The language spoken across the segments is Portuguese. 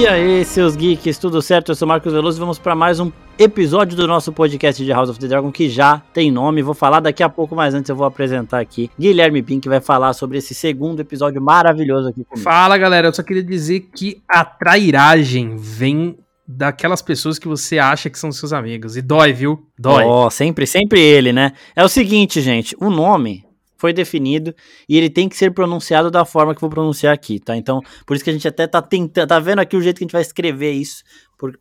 E aí, seus geeks, tudo certo? Eu sou Marcos Veloso e vamos para mais um episódio do nosso podcast de House of the Dragon que já tem nome. Vou falar daqui a pouco, mas antes eu vou apresentar aqui Guilherme Pink, que vai falar sobre esse segundo episódio maravilhoso aqui comigo. Fala, galera. Eu só queria dizer que a trairagem vem daquelas pessoas que você acha que são seus amigos. E dói, viu? Dói. Ó, oh, sempre, sempre ele, né? É o seguinte, gente, o nome foi definido e ele tem que ser pronunciado da forma que eu vou pronunciar aqui, tá? Então, por isso que a gente até tá tentando, tá vendo aqui o jeito que a gente vai escrever isso,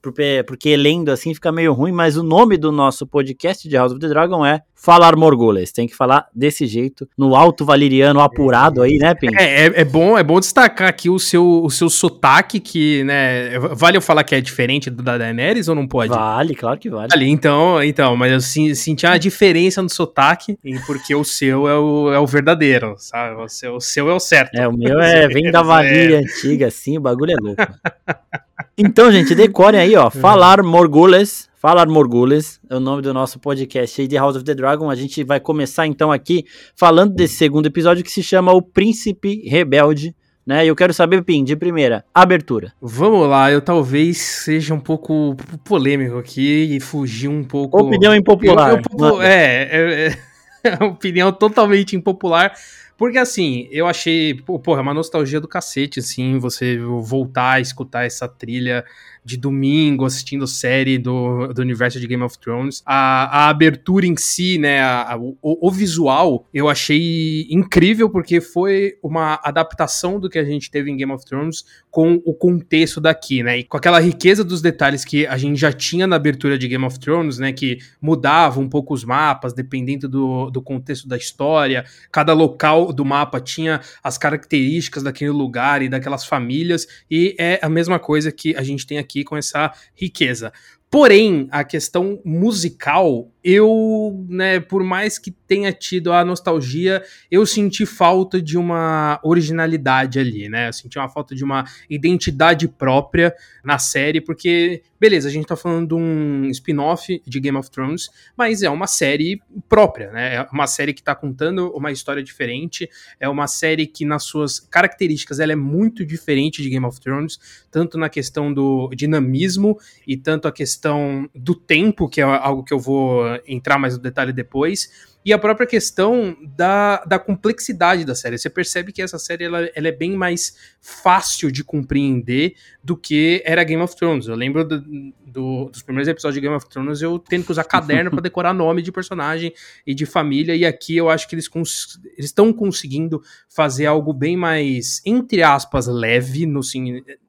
porque, porque lendo assim fica meio ruim, mas o nome do nosso podcast de House of the Dragon é Falar Morgules. Tem que falar desse jeito, no alto valeriano apurado aí, né, Pim? É, é, é, bom, é bom destacar aqui o seu, o seu sotaque, que, né, vale eu falar que é diferente do da Daenerys ou não pode? Vale, claro que vale. Vale, então, então mas eu senti uma diferença no sotaque, porque o seu é o, é o verdadeiro, sabe? O seu, o seu é o certo. É, o meu é, vem da é. antiga, assim, o bagulho é louco. Então, gente, decorem aí, ó. É. Falar Morgules. Falar Morgules é o nome do nosso podcast aí de House of the Dragon. A gente vai começar então aqui falando desse segundo episódio que se chama O Príncipe Rebelde. Né? E eu quero saber, Pim, de primeira, abertura. Vamos lá, eu talvez seja um pouco polêmico aqui e fugir um pouco. Opinião impopular. Eu, eu, é, é, é opinião totalmente impopular. Porque assim, eu achei, pô, é uma nostalgia do cacete, assim, você voltar a escutar essa trilha de domingo assistindo série do, do universo de Game of Thrones. A, a abertura em si, né, a, a, o, o, visual, eu achei incrível porque foi uma adaptação do que a gente teve em Game of Thrones com o contexto daqui, né, e com aquela riqueza dos detalhes que a gente já tinha na abertura de Game of Thrones, né, que mudava um pouco os mapas dependendo do, do contexto da história, cada local do mapa tinha as características daquele lugar e daquelas famílias, e é a mesma coisa que a gente tem aqui aqui com essa riqueza. Porém, a questão musical, eu, né, por mais que tenha tido a nostalgia, eu senti falta de uma originalidade ali, né? Eu senti uma falta de uma identidade própria na série, porque, beleza, a gente tá falando de um spin-off de Game of Thrones, mas é uma série própria, né? É uma série que tá contando uma história diferente, é uma série que, nas suas características, ela é muito diferente de Game of Thrones, tanto na questão do dinamismo e tanto a questão do tempo, que é algo que eu vou entrar mais no detalhe depois, e a própria questão da, da complexidade da série. Você percebe que essa série ela, ela é bem mais fácil de compreender do que era Game of Thrones. Eu lembro do, do, dos primeiros episódios de Game of Thrones eu tendo que usar caderno para decorar nome de personagem e de família, e aqui eu acho que eles estão conseguindo fazer algo bem mais, entre aspas, leve no,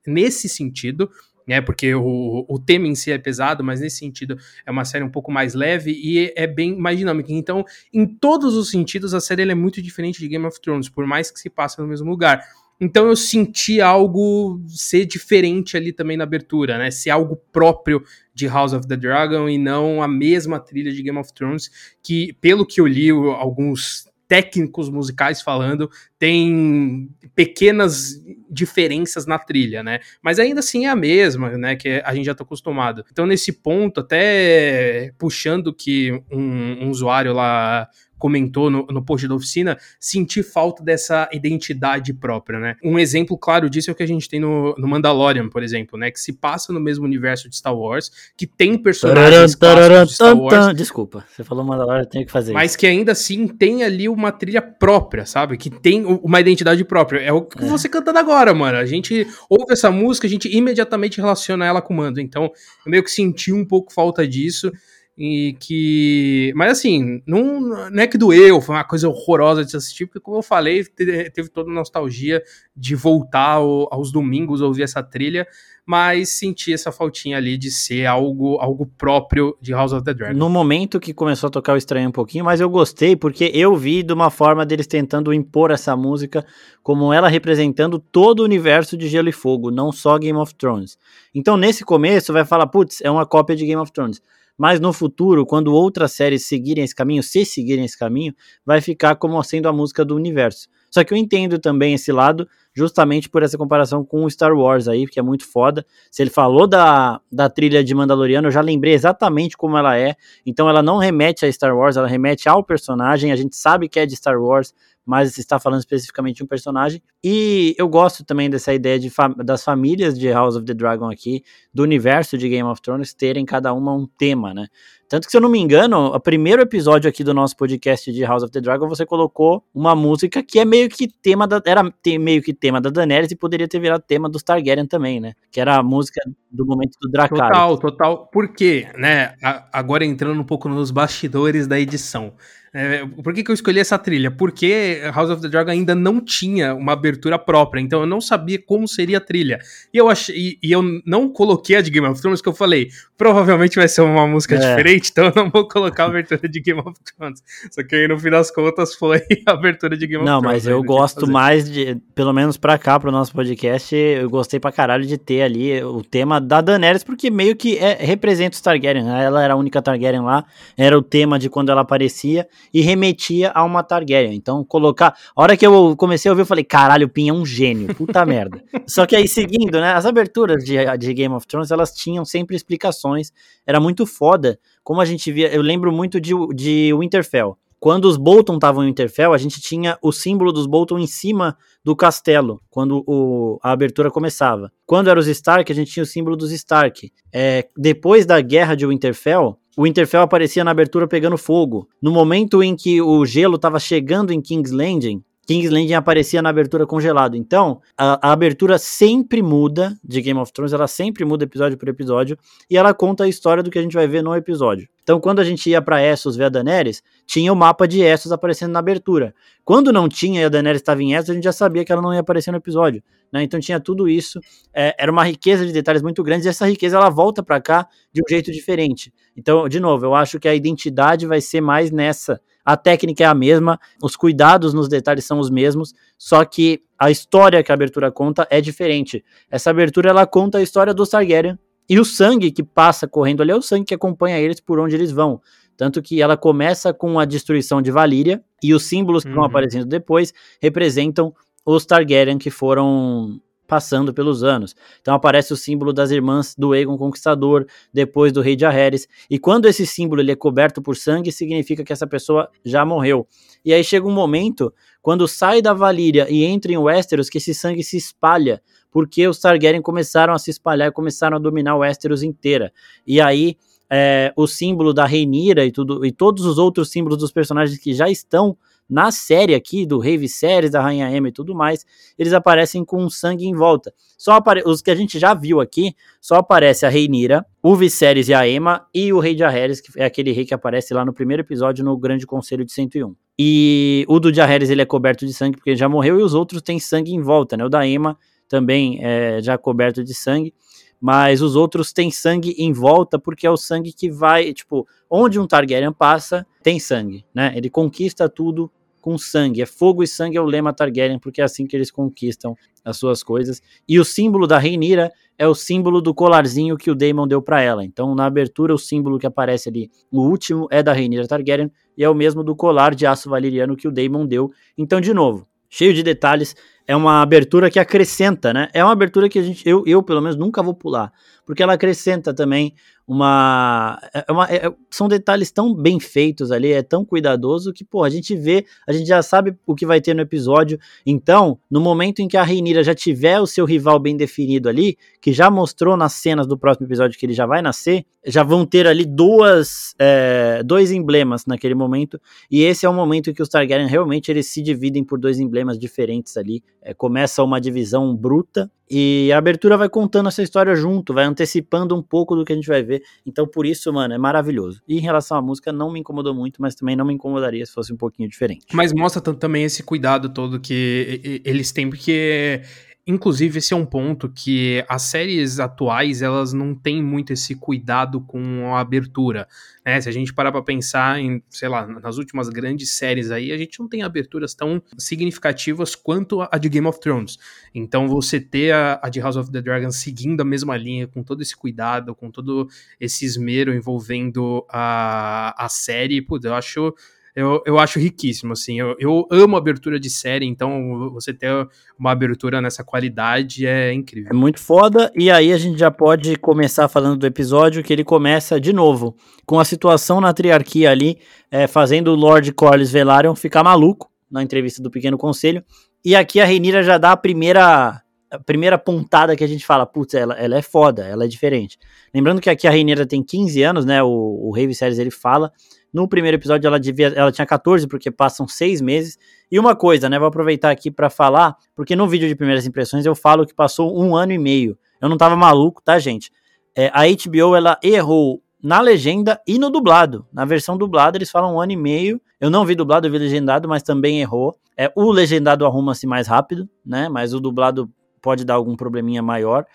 nesse sentido né? Porque o, o tema em si é pesado, mas nesse sentido é uma série um pouco mais leve e é bem mais dinâmica. Então, em todos os sentidos, a série é muito diferente de Game of Thrones, por mais que se passe no mesmo lugar. Então eu senti algo ser diferente ali também na abertura, né? Ser algo próprio de House of the Dragon e não a mesma trilha de Game of Thrones, que, pelo que eu li, alguns técnicos musicais falando, tem pequenas diferenças na trilha, né? Mas ainda assim é a mesma, né? Que a gente já tá acostumado. Então, nesse ponto, até puxando que um, um usuário lá comentou no, no post da oficina, sentir falta dessa identidade própria, né? Um exemplo claro disso é o que a gente tem no, no Mandalorian, por exemplo, né? Que se passa no mesmo universo de Star Wars, que tem personagens tararam, de Star Wars. Desculpa, você falou Mandalorian, eu tenho que fazer Mas isso. que ainda assim tem ali uma trilha própria, sabe? Que tem uma identidade própria. É o que é. você cantando agora, mano. A gente ouve essa música, a gente imediatamente relaciona ela com o Mando. Então, eu meio que senti um pouco falta disso e que. Mas assim, não, não é que doeu, foi uma coisa horrorosa de se assistir, porque, como eu falei, teve toda a nostalgia de voltar ao, aos domingos ouvir essa trilha, mas senti essa faltinha ali de ser algo, algo próprio de House of the Dragon. No momento que começou a tocar, eu estranhei um pouquinho, mas eu gostei, porque eu vi de uma forma deles tentando impor essa música como ela representando todo o universo de Gelo e Fogo, não só Game of Thrones. Então, nesse começo, vai falar, putz, é uma cópia de Game of Thrones mas no futuro, quando outras séries seguirem esse caminho, se seguirem esse caminho, vai ficar como sendo a música do universo. Só que eu entendo também esse lado, justamente por essa comparação com o Star Wars aí, que é muito foda. Se ele falou da, da trilha de Mandaloriano, eu já lembrei exatamente como ela é. Então ela não remete a Star Wars, ela remete ao personagem. A gente sabe que é de Star Wars, mas está falando especificamente de um personagem. E eu gosto também dessa ideia de fa das famílias de House of the Dragon aqui, do universo de Game of Thrones, terem cada uma um tema, né? Tanto que, se eu não me engano, o primeiro episódio aqui do nosso podcast de House of the Dragon, você colocou uma música que é meio que tema da. Era meio que tema da Daenerys e poderia ter virado tema dos Targaryen também, né? Que era a música do momento do Dracarys. Total, total. Por quê, né? Agora entrando um pouco nos bastidores da edição. É, por que, que eu escolhi essa trilha? Porque House of the Dragon ainda não tinha uma abertura própria, então eu não sabia como seria a trilha. E eu achei, e, eu não coloquei a de Game of Thrones, que eu falei, provavelmente vai ser uma música é. diferente, então eu não vou colocar a abertura de Game of Thrones. Só que aí no fim das contas foi a abertura de Game não, of Thrones. Não, mas eu gosto mais de, pelo menos pra cá, pro nosso podcast, eu gostei pra caralho de ter ali o tema da Daenerys, porque meio que é, representa os Targaryen. Né? Ela era a única Targaryen lá, era o tema de quando ela aparecia e remetia a uma Targaryen. Então, colocar. A hora que eu comecei a ouvir, eu falei, caralho, o Pin é um gênio, puta merda. Só que aí, seguindo, né? As aberturas de, de Game of Thrones, elas tinham sempre explicações. Era muito foda. Como a gente via. Eu lembro muito de, de Winterfell. Quando os Bolton estavam em Winterfell, a gente tinha o símbolo dos Bolton em cima do castelo, quando o, a abertura começava. Quando eram os Stark, a gente tinha o símbolo dos Stark. É, depois da guerra de Winterfell, o Winterfell aparecia na abertura pegando fogo. No momento em que o gelo estava chegando em King's Landing, King's Landing aparecia na abertura congelado. Então, a, a, abertura sempre muda de Game of Thrones, ela sempre muda episódio por episódio, e ela conta a história do que a gente vai ver no episódio. Então, quando a gente ia para Essos ver a Daenerys, tinha o mapa de Essos aparecendo na abertura. Quando não tinha e a Daenerys estava em Essos, a gente já sabia que ela não ia aparecer no episódio. Né? Então tinha tudo isso. É, era uma riqueza de detalhes muito grande, e essa riqueza ela volta para cá de um jeito diferente. Então, de novo, eu acho que a identidade vai ser mais nessa a técnica é a mesma, os cuidados nos detalhes são os mesmos, só que a história que a abertura conta é diferente. Essa abertura ela conta a história dos Targaryen e o sangue que passa correndo ali é o sangue que acompanha eles por onde eles vão. Tanto que ela começa com a destruição de Valíria e os símbolos que uhum. vão aparecendo depois representam os Targaryen que foram passando pelos anos. Então aparece o símbolo das irmãs do Aegon Conquistador, depois do rei de Aerys, e quando esse símbolo ele é coberto por sangue, significa que essa pessoa já morreu. E aí chega um momento, quando sai da Valíria e entra em Westeros, que esse sangue se espalha, porque os Targaryen começaram a se espalhar e começaram a dominar Westeros inteira. E aí é, o símbolo da Reinira e, tudo, e todos os outros símbolos dos personagens que já estão na série aqui do Rei Viserys, da Rainha Emma e tudo mais, eles aparecem com sangue em volta. Só apare... Os que a gente já viu aqui, só aparece a Reinira, o Viserys e a Emma e o Rei de Aerys, que é aquele rei que aparece lá no primeiro episódio no Grande Conselho de 101. E o do Jaehaerys ele é coberto de sangue porque ele já morreu e os outros têm sangue em volta, né? O da Emma também é já coberto de sangue mas os outros têm sangue em volta porque é o sangue que vai, tipo, onde um Targaryen passa, tem sangue, né? Ele conquista tudo com sangue. É fogo e sangue é o lema Targaryen, porque é assim que eles conquistam as suas coisas. E o símbolo da Reinira é o símbolo do colarzinho que o Daemon deu para ela. Então, na abertura, o símbolo que aparece ali, o último, é da Reinira Targaryen e é o mesmo do colar de aço valeriano que o Daemon deu. Então, de novo, cheio de detalhes, é uma abertura que acrescenta, né? É uma abertura que a gente, eu, eu pelo menos nunca vou pular, porque ela acrescenta também uma, é, é uma é, são detalhes tão bem feitos ali, é tão cuidadoso que, pô, a gente vê, a gente já sabe o que vai ter no episódio. Então, no momento em que a Reinira já tiver o seu rival bem definido ali, que já mostrou nas cenas do próximo episódio que ele já vai nascer, já vão ter ali duas, é, dois emblemas naquele momento, e esse é o momento em que os Targaryen realmente eles se dividem por dois emblemas diferentes ali. É, começa uma divisão bruta e a abertura vai contando essa história junto, vai antecipando um pouco do que a gente vai ver. Então, por isso, mano, é maravilhoso. E em relação à música, não me incomodou muito, mas também não me incomodaria se fosse um pouquinho diferente. Mas mostra também esse cuidado todo que eles têm, porque Inclusive, esse é um ponto que as séries atuais, elas não têm muito esse cuidado com a abertura, né? Se a gente parar pra pensar em, sei lá, nas últimas grandes séries aí, a gente não tem aberturas tão significativas quanto a de Game of Thrones. Então, você ter a, a de House of the Dragon seguindo a mesma linha, com todo esse cuidado, com todo esse esmero envolvendo a, a série, putz, eu acho eu, eu acho riquíssimo, assim. Eu, eu amo abertura de série, então você ter uma abertura nessa qualidade é incrível. É muito foda, e aí a gente já pode começar falando do episódio, que ele começa de novo, com a situação na triarquia ali, é, fazendo o Lord Corlys Velaryon ficar maluco, na entrevista do Pequeno Conselho. E aqui a Renira já dá a primeira a primeira pontada que a gente fala, putz, ela, ela é foda, ela é diferente. Lembrando que aqui a Renira tem 15 anos, né? O, o Rave Series ele fala. No primeiro episódio ela devia, ela tinha 14, porque passam seis meses. E uma coisa, né? Vou aproveitar aqui para falar, porque no vídeo de primeiras impressões eu falo que passou um ano e meio. Eu não tava maluco, tá, gente? É, a HBO ela errou na legenda e no dublado. Na versão dublada eles falam um ano e meio. Eu não vi dublado, eu vi legendado, mas também errou. É, o legendado arruma-se mais rápido, né? Mas o dublado pode dar algum probleminha maior.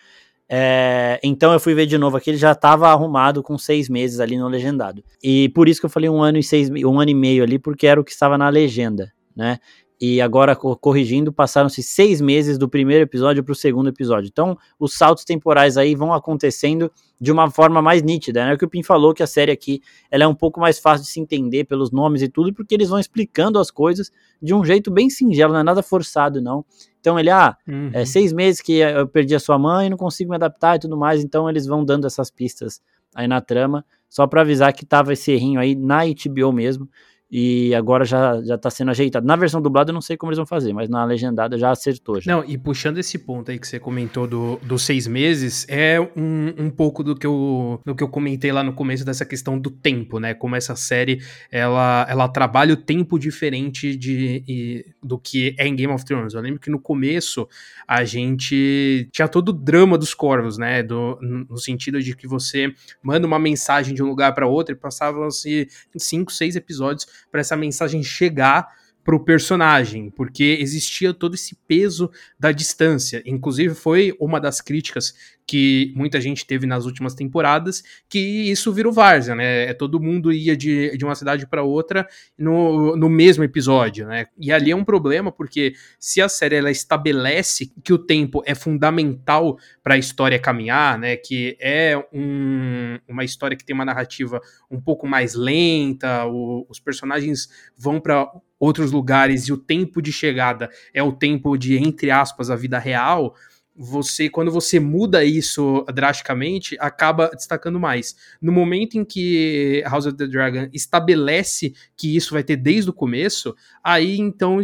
É, então eu fui ver de novo aqui, ele já estava arrumado com seis meses ali no legendado. E por isso que eu falei um ano e seis, um ano e meio ali, porque era o que estava na legenda, né? E agora, corrigindo, passaram-se seis meses do primeiro episódio para o segundo episódio. Então, os saltos temporais aí vão acontecendo de uma forma mais nítida. Né? É o que o Pim falou, que a série aqui ela é um pouco mais fácil de se entender pelos nomes e tudo, porque eles vão explicando as coisas de um jeito bem singelo, não é nada forçado, não. Então ele, ah, é uhum. é seis meses que eu perdi a sua mãe, não consigo me adaptar e tudo mais, então eles vão dando essas pistas aí na trama, só para avisar que tava esse errinho aí na HBO mesmo, e agora já, já tá sendo ajeitado. Na versão dublada eu não sei como eles vão fazer, mas na legendada já acertou. Já. Não, e puxando esse ponto aí que você comentou do, dos seis meses, é um, um pouco do que, eu, do que eu comentei lá no começo dessa questão do tempo, né? Como essa série, ela, ela trabalha o tempo diferente de, do que é em Game of Thrones. Eu lembro que no começo a gente tinha todo o drama dos corvos, né? Do, no sentido de que você manda uma mensagem de um lugar para outro e passavam-se cinco, seis episódios para essa mensagem chegar pro personagem, porque existia todo esse peso da distância. Inclusive, foi uma das críticas que muita gente teve nas últimas temporadas, que isso virou várzea, né? É, todo mundo ia de, de uma cidade para outra no, no mesmo episódio, né? E ali é um problema, porque se a série ela estabelece que o tempo é fundamental para a história caminhar, né? Que é um, uma história que tem uma narrativa um pouco mais lenta, o, os personagens vão para outros lugares e o tempo de chegada é o tempo de, entre aspas, a vida real, você, quando você muda isso drasticamente, acaba destacando mais. No momento em que House of the Dragon estabelece que isso vai ter desde o começo, aí então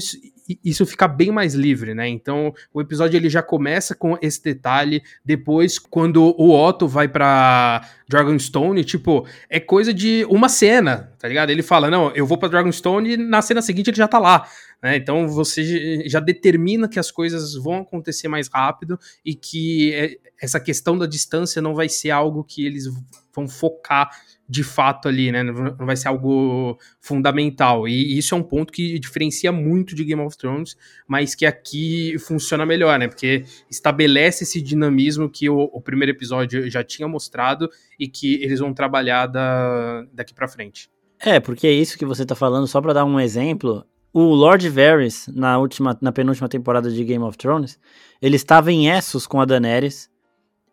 isso, fica bem mais livre, né? Então o episódio ele já começa com esse detalhe. Depois, quando o Otto vai para Dragonstone, tipo, é coisa de uma cena, tá ligado? Ele fala: Não, eu vou pra Dragonstone e na cena seguinte ele já tá lá. Né? Então você já determina que as coisas vão acontecer mais rápido e que é, essa questão da distância não vai ser algo que eles vão focar de fato ali, né? Não vai ser algo fundamental. E isso é um ponto que diferencia muito de Game of Thrones, mas que aqui funciona melhor, né? Porque estabelece esse dinamismo que o, o primeiro episódio já tinha mostrado e que eles vão trabalhar da, daqui para frente. É, porque é isso que você tá falando, só para dar um exemplo, o Lord Varys, na, última, na penúltima temporada de Game of Thrones, ele estava em Essos com a Daenerys.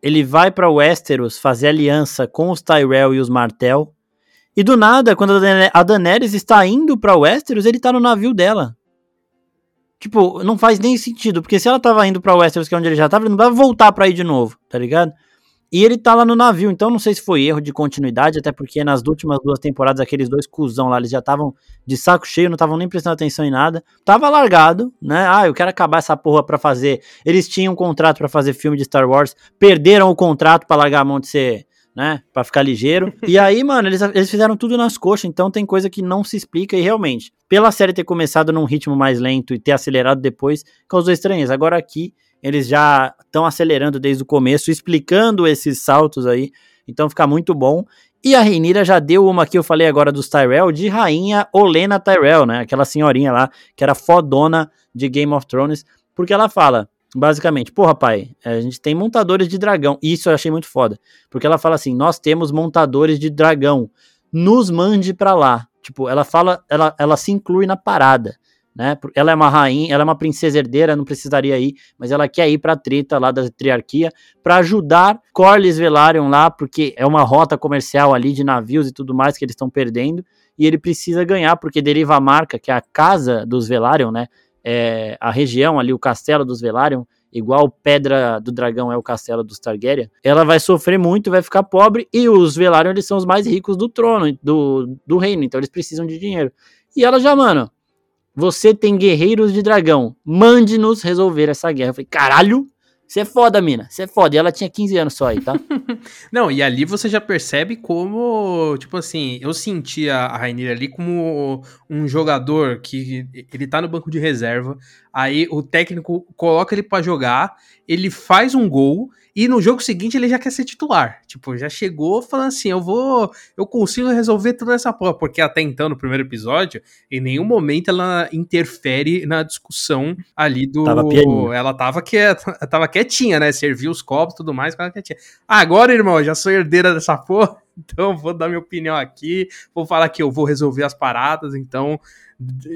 Ele vai para Westeros fazer aliança com os Tyrell e os Martell. E do nada, quando a Daenerys está indo para Westeros, ele tá no navio dela. Tipo, não faz nem sentido, porque se ela tava indo pra Westeros, que é onde ele já tava, ele não vai voltar pra ir de novo, tá ligado? E ele tá lá no navio, então não sei se foi erro de continuidade, até porque nas últimas duas temporadas aqueles dois cuzão lá, eles já estavam de saco cheio, não estavam nem prestando atenção em nada. Tava largado, né? Ah, eu quero acabar essa porra pra fazer. Eles tinham um contrato para fazer filme de Star Wars, perderam o contrato para largar a mão de ser, né? Pra ficar ligeiro. E aí, mano, eles, eles fizeram tudo nas coxas, então tem coisa que não se explica e realmente, pela série ter começado num ritmo mais lento e ter acelerado depois, causou estranheza. Agora aqui eles já estão acelerando desde o começo, explicando esses saltos aí, então fica muito bom. E a Reinira já deu uma que eu falei agora dos Tyrell, de rainha Olena Tyrell, né? Aquela senhorinha lá, que era fodona de Game of Thrones, porque ela fala, basicamente, porra, pai, a gente tem montadores de dragão. Isso eu achei muito foda, porque ela fala assim: nós temos montadores de dragão, nos mande pra lá. Tipo, ela fala, ela, ela se inclui na parada né? Ela é uma rainha, ela é uma princesa herdeira, não precisaria ir, mas ela quer ir para a treta lá da triarquia para ajudar Corlys Velaryon lá, porque é uma rota comercial ali de navios e tudo mais que eles estão perdendo, e ele precisa ganhar porque deriva a marca, que é a casa dos Velaryon, né? É a região ali, o castelo dos Velaryon, igual Pedra do Dragão é o castelo dos Targaryen, ela vai sofrer muito, vai ficar pobre, e os Velaryon eles são os mais ricos do trono, do, do reino, então eles precisam de dinheiro. E ela já, mano, você tem guerreiros de dragão, mande-nos resolver essa guerra. Eu falei, caralho, você é foda, mina. Você é foda. E ela tinha 15 anos só aí, tá? Não, e ali você já percebe como, tipo assim, eu sentia a Rainha ali como um jogador que ele tá no banco de reserva, aí o técnico coloca ele para jogar, ele faz um gol e no jogo seguinte ele já quer ser titular. Tipo, já chegou falando assim: eu vou. Eu consigo resolver toda essa porra. Porque até então, no primeiro episódio, em nenhum momento ela interfere na discussão ali do. Tava ela tava, quieta, tava quietinha, né? Serviu os copos e tudo mais, ela quietinha. Agora, irmão, já sou herdeira dessa porra. Então, vou dar minha opinião aqui. Vou falar que eu vou resolver as paradas. Então,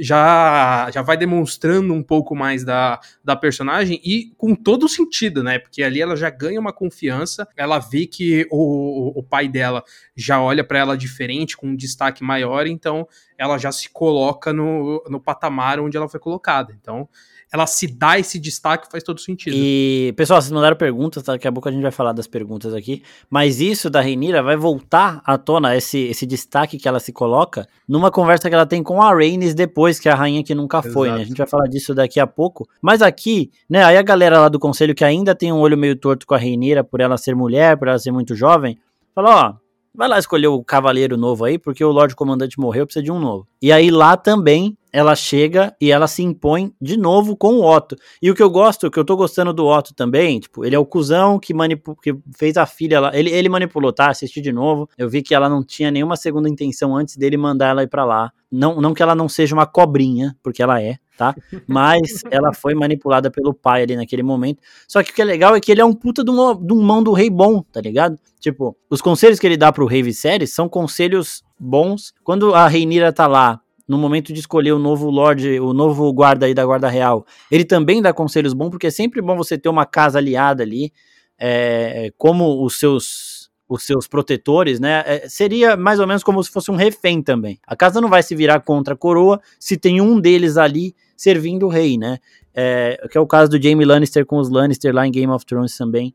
já, já vai demonstrando um pouco mais da, da personagem e com todo sentido, né? Porque ali ela já ganha uma confiança, ela vê que o, o pai dela já olha para ela diferente, com um destaque maior, então ela já se coloca no, no patamar onde ela foi colocada. Então, ela se dá esse destaque faz todo sentido. E, pessoal, vocês mandaram perguntas, tá? daqui a pouco a gente vai falar das perguntas aqui, mas isso da Reinira vai voltar à tona, esse, esse destaque que ela se coloca, numa conversa que ela tem com a Rhaenys depois, que é a rainha que nunca foi, Exato. né? A gente vai falar disso daqui a pouco. Mas aqui, né, aí a galera lá do conselho que ainda tem um olho meio torto com a Reinira por ela ser mulher, por ela ser muito jovem, fala, ó, vai lá escolher o cavaleiro novo aí, porque o Lorde Comandante morreu, precisa de um novo. E aí lá também ela chega e ela se impõe de novo com o Otto. E o que eu gosto, o que eu tô gostando do Otto também, tipo, ele é o cuzão que, que fez a filha lá. Ele, ele manipulou, tá? Assisti de novo. Eu vi que ela não tinha nenhuma segunda intenção antes dele mandar ela ir pra lá. Não, não que ela não seja uma cobrinha, porque ela é, tá? Mas ela foi manipulada pelo pai ali naquele momento. Só que o que é legal é que ele é um puta de, uma, de um mão do rei bom, tá ligado? Tipo, os conselhos que ele dá pro rei Viserys são conselhos bons. Quando a Reinira tá lá no momento de escolher o novo Lorde, o novo guarda aí da Guarda Real, ele também dá conselhos bons, porque é sempre bom você ter uma casa aliada ali, é, como os seus os seus protetores, né? É, seria mais ou menos como se fosse um refém também. A casa não vai se virar contra a coroa se tem um deles ali servindo o rei, né? É, que é o caso do Jaime Lannister com os Lannister lá em Game of Thrones também.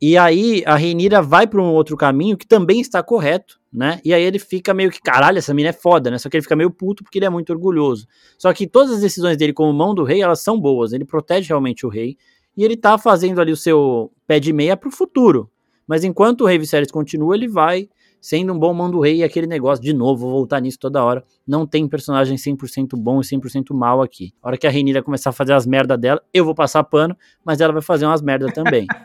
E aí a Reinira vai para um outro caminho que também está correto, né? E aí ele fica meio que, caralho, essa mina é foda, né? Só que ele fica meio puto porque ele é muito orgulhoso. Só que todas as decisões dele como mão do rei, elas são boas. Ele protege realmente o rei. E ele tá fazendo ali o seu pé de meia pro futuro. Mas enquanto o rei Viserys continua, ele vai sendo um bom mão do rei e aquele negócio, de novo, vou voltar nisso toda hora. Não tem personagem 100% bom e 100% mal aqui. A hora que a Reinira começar a fazer as merdas dela, eu vou passar pano, mas ela vai fazer umas merdas também.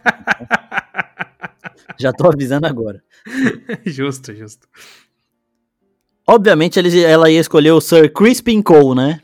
Já tô avisando agora. justo, justo. Obviamente ela ia escolher o Sir Crispin Cole, né?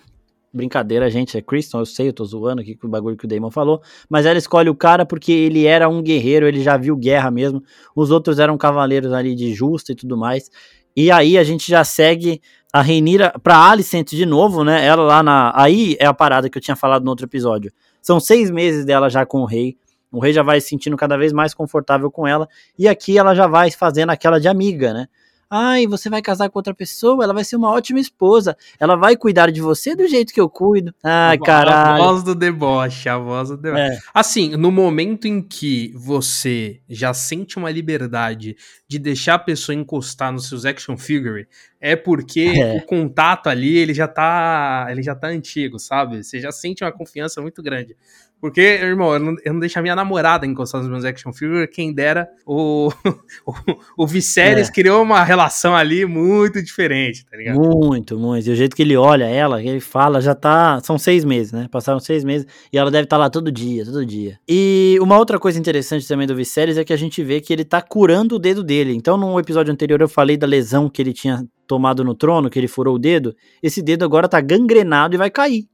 Brincadeira, gente, é Christian, eu sei, eu tô zoando aqui com o bagulho que o Damon falou, mas ela escolhe o cara porque ele era um guerreiro, ele já viu guerra mesmo, os outros eram cavaleiros ali de justa e tudo mais, e aí a gente já segue a Reinira pra Alicent de novo, né, ela lá na, aí é a parada que eu tinha falado no outro episódio, são seis meses dela já com o rei, o rei já vai se sentindo cada vez mais confortável com ela, e aqui ela já vai fazendo aquela de amiga, né? Ai, você vai casar com outra pessoa, ela vai ser uma ótima esposa. Ela vai cuidar de você do jeito que eu cuido. Ai, caralho. A voz do deboche, a voz do deboche. É. Assim, no momento em que você já sente uma liberdade de deixar a pessoa encostar nos seus action figure, é porque é. o contato ali, ele já tá, ele já tá antigo, sabe? Você já sente uma confiança muito grande. Porque, irmão, eu não, eu não deixo a minha namorada encostar nos meus action figures, quem dera o, o, o Viserys é. criou uma relação ali muito diferente, tá ligado? Muito, muito. E o jeito que ele olha ela, que ele fala, já tá. São seis meses, né? Passaram seis meses e ela deve estar tá lá todo dia, todo dia. E uma outra coisa interessante também do Viserys é que a gente vê que ele tá curando o dedo dele. Então, no episódio anterior eu falei da lesão que ele tinha tomado no trono, que ele furou o dedo. Esse dedo agora tá gangrenado e vai cair.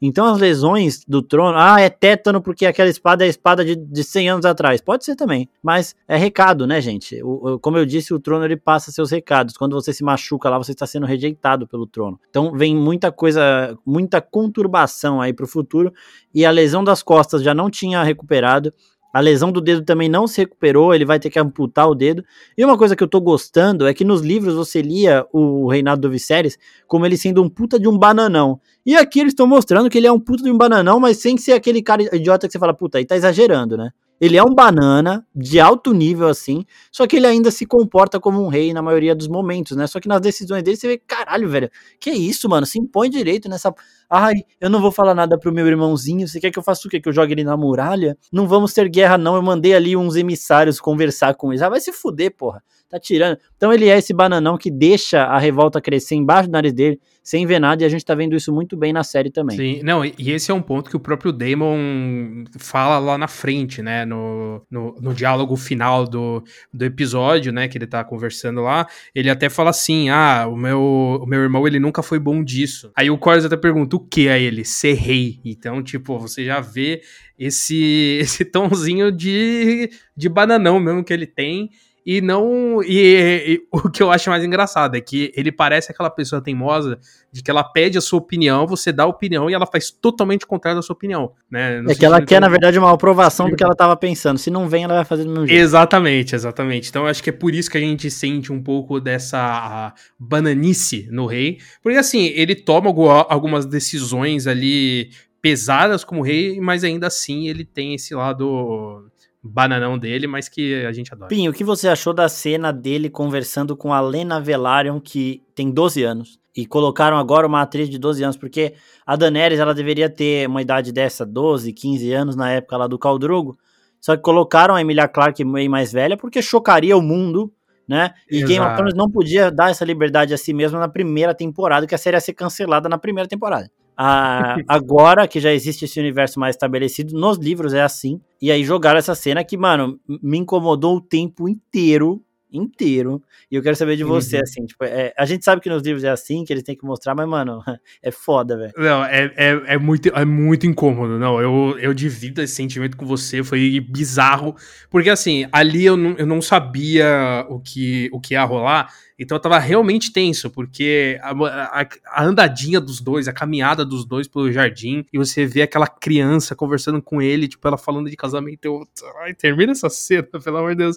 Então as lesões do trono, ah, é tétano porque aquela espada é a espada de, de 100 anos atrás. Pode ser também, mas é recado, né, gente? O, o, como eu disse, o trono ele passa seus recados. Quando você se machuca lá, você está sendo rejeitado pelo trono. Então vem muita coisa, muita conturbação aí para o futuro. E a lesão das costas já não tinha recuperado. A lesão do dedo também não se recuperou, ele vai ter que amputar o dedo. E uma coisa que eu tô gostando é que nos livros você lia o reinado do Viserys como ele sendo um puta de um bananão. E aqui eles estão mostrando que ele é um puta de um bananão, mas sem ser aquele cara idiota que você fala, puta, aí tá exagerando, né? Ele é um banana de alto nível, assim, só que ele ainda se comporta como um rei na maioria dos momentos, né? Só que nas decisões dele você vê, caralho, velho, que isso, mano? Se impõe direito nessa. Ai, eu não vou falar nada pro meu irmãozinho. Você quer que eu faça o quê? Que eu jogue ele na muralha? Não vamos ter guerra, não. Eu mandei ali uns emissários conversar com eles. Ah, vai se fuder, porra tá tirando. Então ele é esse bananão que deixa a revolta crescer embaixo do nariz dele, sem ver nada, e a gente tá vendo isso muito bem na série também. Sim, não, e esse é um ponto que o próprio Damon fala lá na frente, né, no, no, no diálogo final do, do episódio, né, que ele tá conversando lá, ele até fala assim, ah, o meu, o meu irmão, ele nunca foi bom disso. Aí o Corus até pergunta, o que a ele? Ser rei. Então, tipo, você já vê esse, esse tomzinho de, de bananão mesmo que ele tem, e não. E, e, o que eu acho mais engraçado é que ele parece aquela pessoa teimosa de que ela pede a sua opinião, você dá a opinião e ela faz totalmente o contrário da sua opinião. Né? No é que ela quer, na verdade, uma aprovação do que ela estava pensando. Se não vem, ela vai fazer do mesmo jeito. Exatamente, exatamente. Então eu acho que é por isso que a gente sente um pouco dessa bananice no rei. Porque assim, ele toma algumas decisões ali pesadas como rei, mas ainda assim ele tem esse lado bananão dele, mas que a gente adora. Pinho, o que você achou da cena dele conversando com a Lena Velaryon, que tem 12 anos? E colocaram agora uma atriz de 12 anos, porque a Daenerys ela deveria ter uma idade dessa, 12, 15 anos, na época lá do Caldrogo. Só que colocaram a Emilia Clarke meio mais velha, porque chocaria o mundo, né? E Exato. Game of Thrones não podia dar essa liberdade a si mesmo na primeira temporada, que a série ia ser cancelada na primeira temporada. Ah, agora que já existe esse universo mais estabelecido, nos livros é assim. E aí jogaram essa cena que, mano, me incomodou o tempo inteiro inteiro. E eu quero saber de você, uhum. assim, tipo, é, a gente sabe que nos livros é assim, que eles têm que mostrar, mas, mano, é foda, velho. Não, é, é, é, muito, é muito incômodo, não, eu, eu divido esse sentimento com você, foi bizarro, porque, assim, ali eu não, eu não sabia o que, o que ia rolar, então eu tava realmente tenso, porque a, a, a, andadinha dos dois, a caminhada dos dois pelo jardim, e você vê aquela criança conversando com ele, tipo, ela falando de casamento, eu. Ai, termina essa cena, pelo amor de Deus.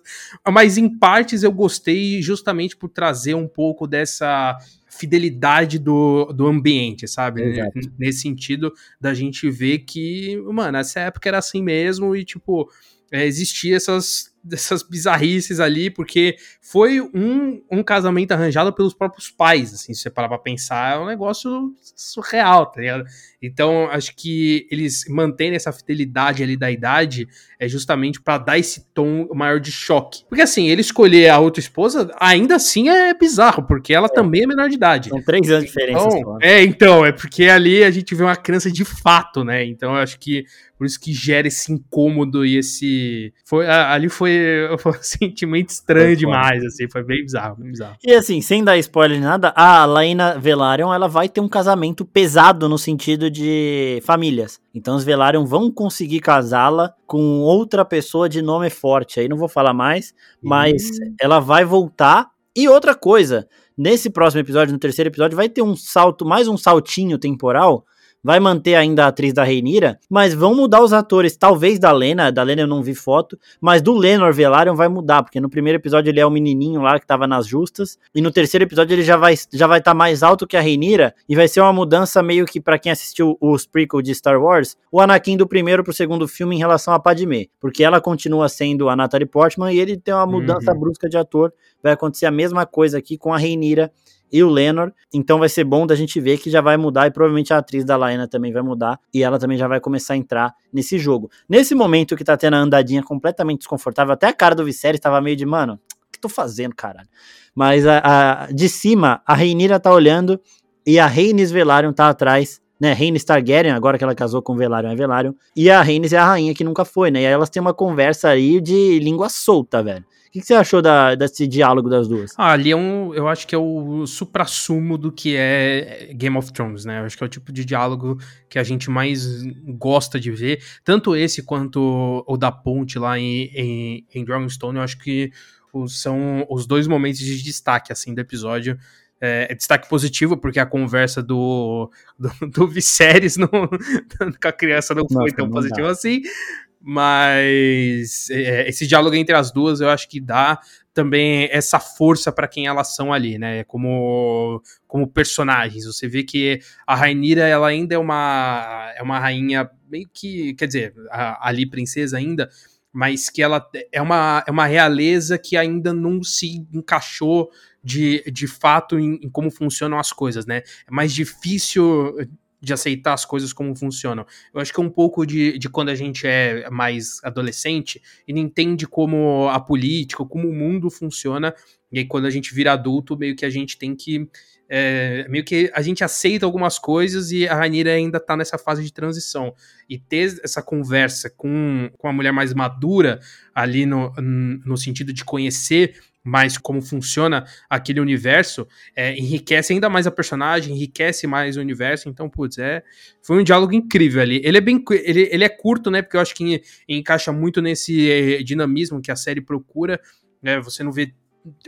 Mas em partes eu gostei justamente por trazer um pouco dessa fidelidade do, do ambiente, sabe? Exato. Nesse sentido da gente ver que, mano, essa época era assim mesmo e, tipo, é, existia essas dessas bizarrices ali, porque foi um, um casamento arranjado pelos próprios pais, assim, se você parar pra pensar, é um negócio surreal, tá ligado? Então, acho que eles mantêm essa fidelidade ali da idade é justamente para dar esse tom maior de choque. Porque assim, ele escolher a outra esposa, ainda assim é bizarro, porque ela é. também é menor de idade. São três anos de diferença. Então, é, então, é porque ali a gente vê uma criança de fato, né? Então, eu acho que por isso que gera esse incômodo e esse. Foi, ali foi, foi um sentimento estranho foi demais, assim, foi bem bizarro, bem bizarro. E assim, sem dar spoiler de nada, a Laina Velaryon ela vai ter um casamento pesado no sentido de famílias. Então os Velaryon vão conseguir casá-la com outra pessoa de nome forte. Aí não vou falar mais, mas uhum. ela vai voltar. E outra coisa, nesse próximo episódio, no terceiro episódio, vai ter um salto, mais um saltinho temporal vai manter ainda a atriz da Reinira, mas vão mudar os atores, talvez da Lena, da Lena eu não vi foto, mas do Lenor Velaryon vai mudar, porque no primeiro episódio ele é o menininho lá que tava nas justas, e no terceiro episódio ele já vai já vai estar tá mais alto que a Reinira, e vai ser uma mudança meio que para quem assistiu os prequel de Star Wars, o Anakin do primeiro pro segundo filme em relação a Padmé, porque ela continua sendo a Natalie Portman e ele tem uma mudança uhum. brusca de ator, vai acontecer a mesma coisa aqui com a Reinira e o Lenor. Então vai ser bom da gente ver que já vai mudar e provavelmente a atriz da Laena também vai mudar e ela também já vai começar a entrar nesse jogo. Nesse momento que tá tendo a andadinha completamente desconfortável, até a cara do Viserys tava meio de, mano, o que tô fazendo, caralho? Mas a, a, de cima, a Reinira tá olhando e a Rhaenys Velaryon tá atrás né, Rhaenys Targaryen, agora que ela casou com Velaryon, é Velaryon, e a Rhaenys é a rainha que nunca foi, né, e aí elas têm uma conversa aí de língua solta, velho. O que, você achou da, desse diálogo das duas? Ah, ali é um. Eu acho que é o supra-sumo do que é Game of Thrones, né? Eu acho que é o tipo de diálogo que a gente mais gosta de ver. Tanto esse quanto o da ponte lá em, em, em Dragonstone, eu acho que os, são os dois momentos de destaque, assim, do episódio. É, é, destaque positivo, porque a conversa do, do, do Viserys não, com a criança não Nossa, foi tão positiva assim. Mas é, esse diálogo entre as duas eu acho que dá também essa força para quem elas são ali, né? Como, como personagens. Você vê que a Rainira ela ainda é uma, é uma rainha meio que. Quer dizer, a, ali princesa ainda, mas que ela é uma, é uma realeza que ainda não se encaixou de, de fato em, em como funcionam as coisas, né? É mais difícil de aceitar as coisas como funcionam. Eu acho que é um pouco de, de quando a gente é mais adolescente e não entende como a política, como o mundo funciona, e aí quando a gente vira adulto, meio que a gente tem que. É, meio que a gente aceita algumas coisas e a Rainira ainda tá nessa fase de transição. E ter essa conversa com, com a mulher mais madura ali no, no sentido de conhecer mais como funciona aquele universo, é, enriquece ainda mais a personagem, enriquece mais o universo. Então, putz, é, foi um diálogo incrível ali. Ele é bem, ele, ele é curto, né? Porque eu acho que encaixa muito nesse é, dinamismo que a série procura. Né, você não vê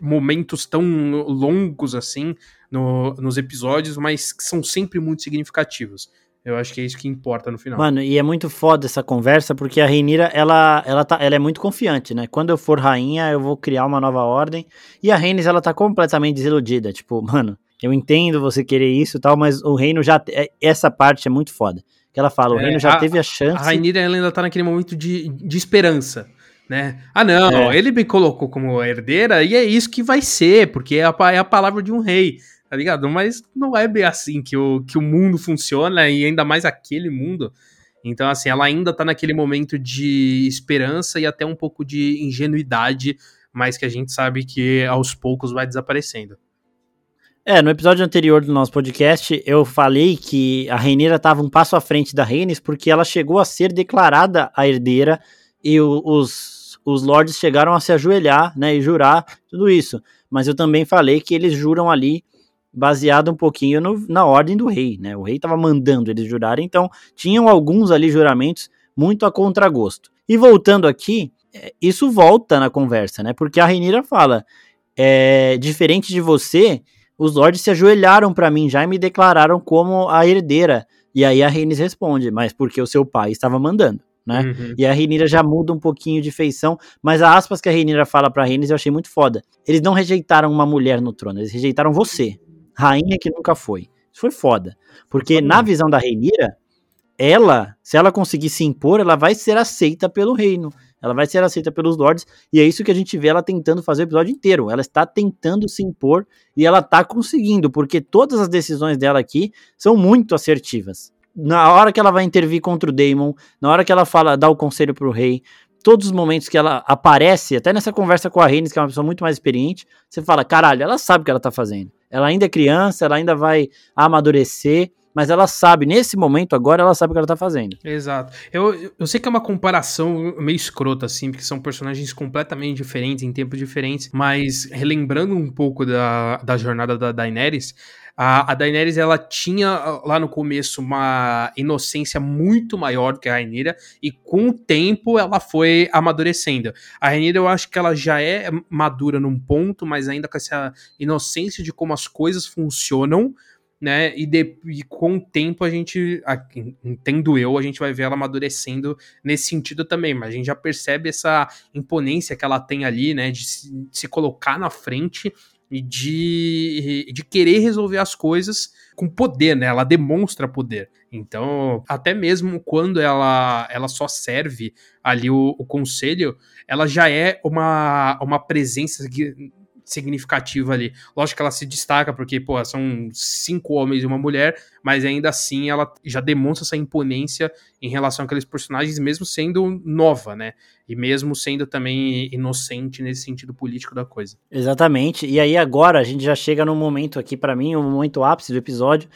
momentos tão longos assim no, nos episódios, mas que são sempre muito significativos. Eu acho que é isso que importa no final. Mano, e é muito foda essa conversa, porque a Reinira, ela, ela, tá, ela é muito confiante, né? Quando eu for rainha, eu vou criar uma nova ordem. E a Rhaenys, ela tá completamente desiludida. Tipo, mano, eu entendo você querer isso e tal, mas o reino já... É, essa parte é muito foda. Que ela fala, o é, reino já a, teve a chance... A Rhaenyra, ela ainda tá naquele momento de, de esperança. Né? Ah, não, é. ele me colocou como herdeira e é isso que vai ser, porque é a, é a palavra de um rei tá ligado? Mas não é bem assim que o, que o mundo funciona, e ainda mais aquele mundo. Então, assim, ela ainda tá naquele momento de esperança e até um pouco de ingenuidade, mas que a gente sabe que aos poucos vai desaparecendo. É, no episódio anterior do nosso podcast, eu falei que a Reineira estava um passo à frente da Rhaenys porque ela chegou a ser declarada a herdeira e o, os, os lords chegaram a se ajoelhar, né, e jurar tudo isso. Mas eu também falei que eles juram ali baseado um pouquinho no, na ordem do rei, né? O rei estava mandando eles jurarem, então tinham alguns ali juramentos muito a contragosto. E voltando aqui, é, isso volta na conversa, né? Porque a Rainira fala: é, diferente de você, os lords se ajoelharam para mim já e me declararam como a herdeira. E aí a Rhaenys responde: mas porque o seu pai estava mandando. Né? Uhum. E a Rhaenyra já muda um pouquinho de feição, mas as aspas que a Rhaenyra fala pra Rhaenys eu achei muito foda. Eles não rejeitaram uma mulher no trono, eles rejeitaram você rainha que nunca foi. Isso foi foda. Porque na visão da Reinira, ela, se ela conseguir se impor, ela vai ser aceita pelo reino. Ela vai ser aceita pelos lords. E é isso que a gente vê ela tentando fazer o episódio inteiro. Ela está tentando se impor e ela está conseguindo, porque todas as decisões dela aqui são muito assertivas. Na hora que ela vai intervir contra o Daemon, na hora que ela fala, dá o conselho pro rei, todos os momentos que ela aparece, até nessa conversa com a Rhaenys, que é uma pessoa muito mais experiente, você fala, caralho, ela sabe o que ela tá fazendo. Ela ainda é criança, ela ainda vai amadurecer, mas ela sabe, nesse momento agora, ela sabe o que ela tá fazendo. Exato. Eu, eu sei que é uma comparação meio escrota, assim, porque são personagens completamente diferentes, em tempos diferentes, mas relembrando um pouco da, da jornada da Daenerys, a, Daenerys, ela tinha ah, lá no começo uma inocência muito maior do que a Rainira, e com o tempo ela foi amadurecendo. A Rainira, eu acho que ela já é madura num ponto, mas ainda com essa inocência de como as coisas funcionam, né? E, de, e, com o tempo a gente, entendo eu, a gente vai ver ela amadurecendo nesse sentido também, mas a gente já percebe essa imponência que ela tem ali, né? De se, de se colocar na frente e de, de querer resolver as coisas com poder, né? Ela demonstra poder. Então, até mesmo quando ela, ela só serve ali o, o conselho, ela já é uma, uma presença significativa ali. Lógico que ela se destaca, porque, pô, são cinco homens e uma mulher, mas ainda assim ela já demonstra essa imponência em relação àqueles personagens, mesmo sendo nova, né? E mesmo sendo também inocente nesse sentido político da coisa. Exatamente. E aí agora a gente já chega no momento aqui, para mim, o um momento ápice do episódio.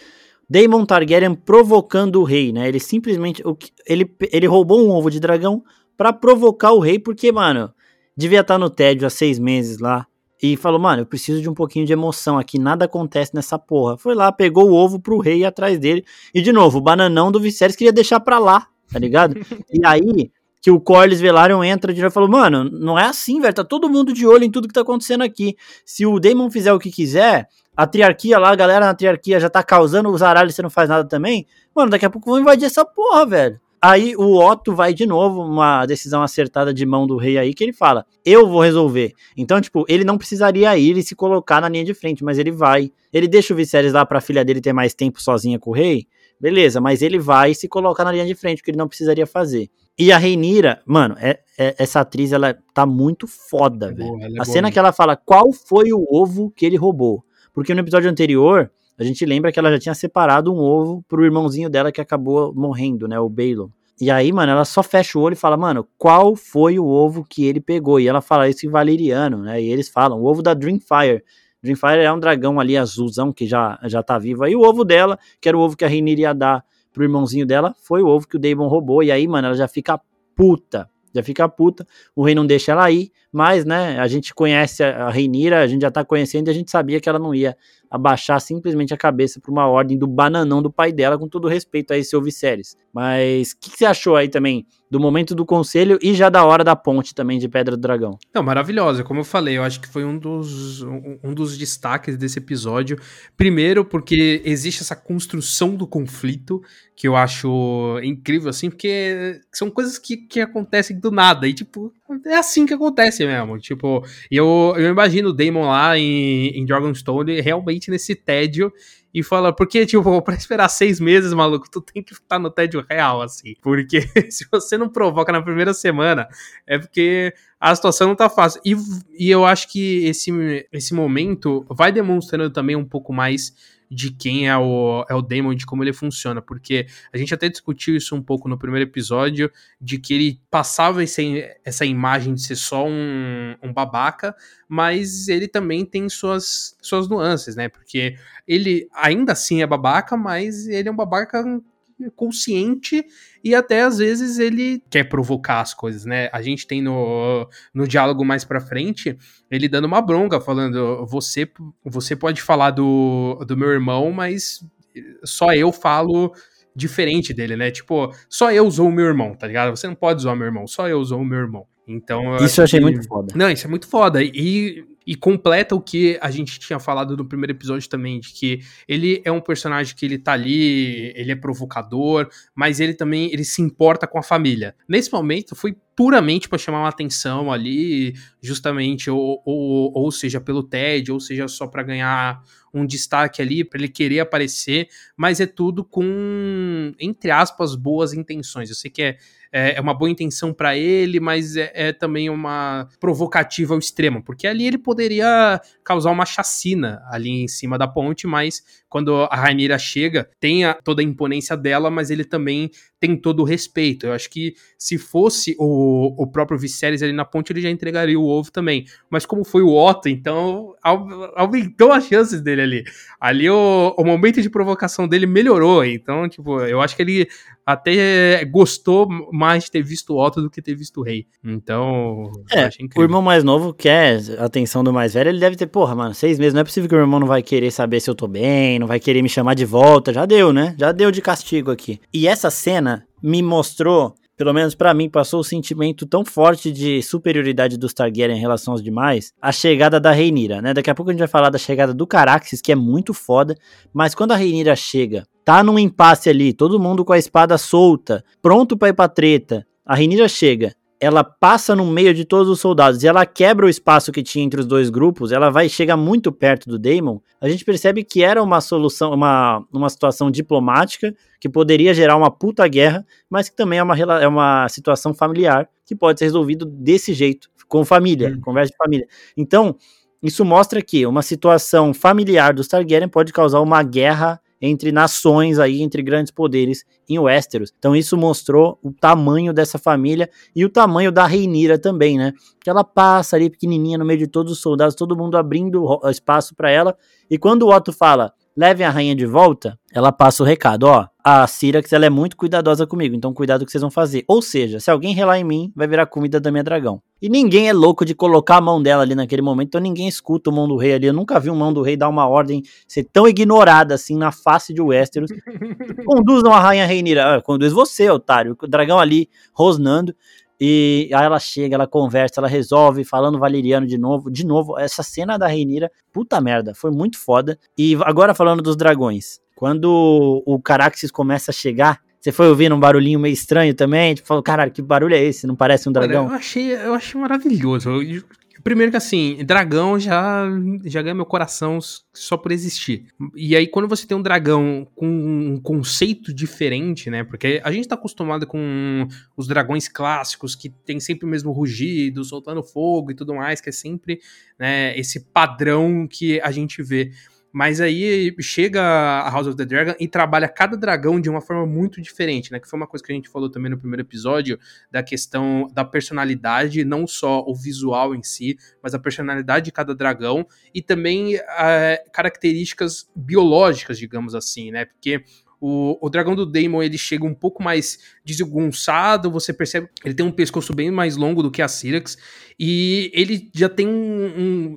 Daemon Targaryen provocando o rei, né? Ele simplesmente. Ele, ele roubou um ovo de dragão para provocar o rei, porque, mano, devia estar no tédio há seis meses lá e falou, mano, eu preciso de um pouquinho de emoção aqui, nada acontece nessa porra. Foi lá, pegou o ovo pro rei atrás dele. E de novo, o bananão do Viserys queria deixar pra lá, tá ligado? e aí que o Corlys Velaryon entra de novo e falou, mano, não é assim, velho, tá todo mundo de olho em tudo que tá acontecendo aqui. Se o Daemon fizer o que quiser, a triarquia lá, a galera na triarquia já tá causando os aralhos, você não faz nada também, mano, daqui a pouco vão invadir essa porra, velho. Aí o Otto vai de novo, uma decisão acertada de mão do rei aí, que ele fala: Eu vou resolver. Então, tipo, ele não precisaria ir e se colocar na linha de frente, mas ele vai. Ele deixa o Viserys lá pra filha dele ter mais tempo sozinha com o rei, beleza, mas ele vai se colocar na linha de frente, que ele não precisaria fazer. E a Reinira, mano, é, é, essa atriz, ela tá muito foda, É velho. boa, é a cena que ela fala qual foi o ovo que ele roubou. Porque no episódio anterior, a gente lembra que ela já tinha separado um ovo pro irmãozinho dela que acabou morrendo, né? O Balon. E aí, mano, ela só fecha o olho e fala, mano, qual foi o ovo que ele pegou? E ela fala isso em valeriano, né? E eles falam, o ovo da Dreamfire. Dreamfire é um dragão ali azulzão que já, já tá vivo. Aí o ovo dela, que era o ovo que a Rainira ia dar pro irmãozinho dela, foi o ovo que o Daemon roubou. E aí, mano, ela já fica puta. Já fica puta. O rei não deixa ela ir, mas, né, a gente conhece a a Reinira, a gente já tá conhecendo e a gente sabia que ela não ia abaixar simplesmente a cabeça pra uma ordem do bananão do pai dela, com todo respeito a esse seu Viserys. Mas o que, que você achou aí também do momento do conselho e já da hora da ponte também de Pedra do Dragão? Não, maravilhosa. Como eu falei, eu acho que foi um dos, um, um dos destaques desse episódio. Primeiro, porque existe essa construção do conflito, que eu acho incrível, assim, porque são coisas que, que acontecem do nada. E, tipo, é assim que acontece mesmo. Tipo, eu, eu imagino o Damon lá em, em Dragonstone realmente nesse tédio. E fala, porque, tipo, pra esperar seis meses, maluco, tu tem que estar no tédio real, assim. Porque se você não provoca na primeira semana, é porque a situação não tá fácil. E, e eu acho que esse, esse momento vai demonstrando também um pouco mais de quem é o, é o Damon, de como ele funciona, porque a gente até discutiu isso um pouco no primeiro episódio, de que ele passava esse, essa imagem de ser só um, um babaca, mas ele também tem suas, suas nuances, né? Porque ele ainda assim é babaca, mas ele é um babaca consciente e até às vezes ele quer provocar as coisas, né? A gente tem no, no diálogo mais pra frente ele dando uma bronca, falando: você, você pode falar do, do meu irmão, mas só eu falo diferente dele, né? Tipo, só eu usou o meu irmão, tá ligado? Você não pode usar o meu irmão, só eu usou o meu irmão. Então, Isso eu achei que- muito foda. Não, isso é muito foda. E, e completa o que a gente tinha falado no primeiro episódio também, de que ele é um personagem que ele tá ali, ele é provocador, mas ele também ele se importa com a família. Nesse momento foi puramente para chamar uma atenção ali, justamente, ou, ou, ou seja, pelo TED, ou seja, só para ganhar um destaque ali, para ele querer aparecer, mas é tudo com, entre aspas, boas intenções. Eu sei que é, é, é uma boa intenção para ele, mas é, é também uma provocativa ao extremo, porque ali ele poderia causar uma chacina ali em cima da ponte, mas quando a Rainira chega, tem a- toda a imponência dela, mas ele também tem todo o respeito. Eu acho que se fosse o, o próprio Viserys ali na ponte, ele já entregaria o ovo também. Mas como foi o Otto, então au- aumentou as chances dele ali. Ali o, o momento de provocação dele melhorou. Então, tipo, eu acho que ele até gostou mais de ter visto o Otto do que ter visto o rei. Então, É, O irmão mais novo quer a atenção do mais velho, ele deve ter, porra, mano, seis meses, não é possível que o meu irmão não vai querer saber se eu tô bem, não vai querer me chamar de volta, já deu, né? Já deu de castigo aqui. E essa cena me mostrou, pelo menos pra mim, passou o sentimento tão forte de superioridade dos Targaryen em relação aos demais, a chegada da Reinira, né? Daqui a pouco a gente vai falar da chegada do Caraxes, que é muito foda, mas quando a Reinira chega, tá num impasse ali, todo mundo com a espada solta, pronto pra ir pra treta, a Reinira chega, ela passa no meio de todos os soldados e ela quebra o espaço que tinha entre os dois grupos, ela vai chegar muito perto do Daemon, a gente percebe que era uma solução, uma, uma situação diplomática que poderia gerar uma puta guerra, mas que também é uma, é uma situação familiar que pode ser resolvido desse jeito, com família, Hum. conversa de família. Então, isso mostra que uma situação familiar dos Targaryen pode causar uma guerra entre nações aí, entre grandes poderes em Westeros. Então isso mostrou o tamanho dessa família e o tamanho da Reinira também, né? Que ela passa ali pequenininha no meio de todos os soldados, todo mundo abrindo espaço para ela. E quando o Otto fala, levem a rainha de volta, ela passa o recado, ó, a Syrax ela é muito cuidadosa comigo, então cuidado o que vocês vão fazer. Ou seja, se alguém relar em mim, vai virar comida da minha dragão. E ninguém é louco de colocar a mão dela ali naquele momento, então ninguém escuta o mão do rei ali. Eu nunca vi um mão do rei dar uma ordem ser tão ignorada assim na face de Westeros. Conduzam a rainha Reinira. Ah, conduz você, otário. O dragão ali rosnando. E aí ela chega, ela conversa, ela resolve, falando valeriano de novo. De novo, essa cena da Reinira, puta merda, foi muito foda. E agora falando dos dragões. Quando o Caraxes começa a chegar, você foi ouvindo um barulhinho meio estranho também? Tipo, falou, caralho, que barulho é esse? Não parece um dragão? eu achei, eu achei maravilhoso. Eu, Primeiro que assim, dragão já, já ganha meu coração só por existir. E aí, quando você tem um dragão com um conceito diferente, né? Porque a gente tá acostumado com os dragões clássicos que tem sempre o mesmo rugido, soltando fogo e tudo mais, que é sempre né, esse padrão que a gente vê. Mas aí chega a House of the Dragon e trabalha cada dragão de uma forma muito diferente, né? Que foi uma coisa que a gente falou também no primeiro episódio, da questão da personalidade, não só o visual em si, mas a personalidade de cada dragão e também é, características biológicas, digamos assim, né? Porque o, o dragão do Daemon ele chega um pouco mais desgonçado, você percebe ele tem um pescoço bem mais longo do que a Syrax, e ele já tem um,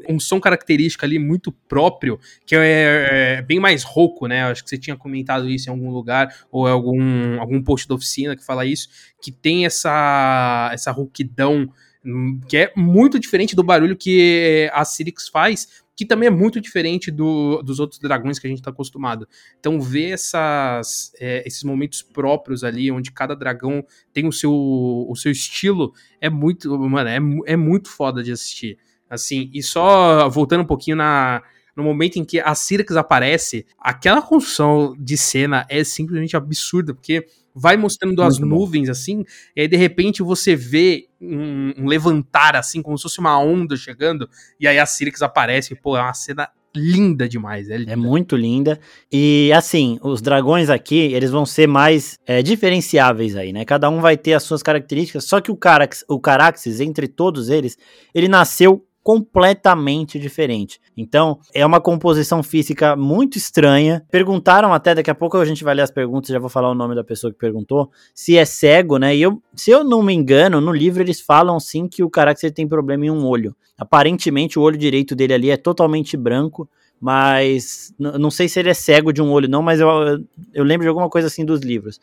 um, um som característico ali muito próprio, que é, é, bem mais rouco, né? Acho que você tinha comentado isso em algum lugar, ou em algum, algum post da oficina que fala isso, que tem essa, essa rouquidão hum, que é muito diferente do barulho que a Syrax faz, que também é muito diferente do, dos outros dragões que a gente está acostumado. Então, ver essas, é, esses momentos próprios ali, onde cada dragão tem o seu, o seu estilo, é muito, mano, é, é muito foda de assistir. Assim, e só voltando um pouquinho na, no momento em que a Circus aparece, aquela construção de cena é simplesmente absurda, porque vai mostrando as nuvens assim, e aí de repente você vê um, um, levantar assim, como se fosse uma onda chegando, e aí a Sirix aparece, e, pô, é uma cena linda demais, é, linda. é muito linda. E assim, os dragões aqui, eles vão ser mais é, diferenciáveis aí, né? Cada um vai ter as suas características, só que o Carax, o Caraxes, entre todos eles, ele nasceu completamente diferente. Então, é uma composição física muito estranha. Perguntaram até, daqui a pouco a gente vai ler as perguntas, já vou falar o nome da pessoa que perguntou, se é cego, né? E eu, se eu não me engano, no livro eles falam sim que o Caraxer tem problema em um olho. Aparentemente o olho direito dele ali é totalmente branco, mas não sei se ele é cego de um olho não, mas eu, eu lembro de alguma coisa assim dos livros.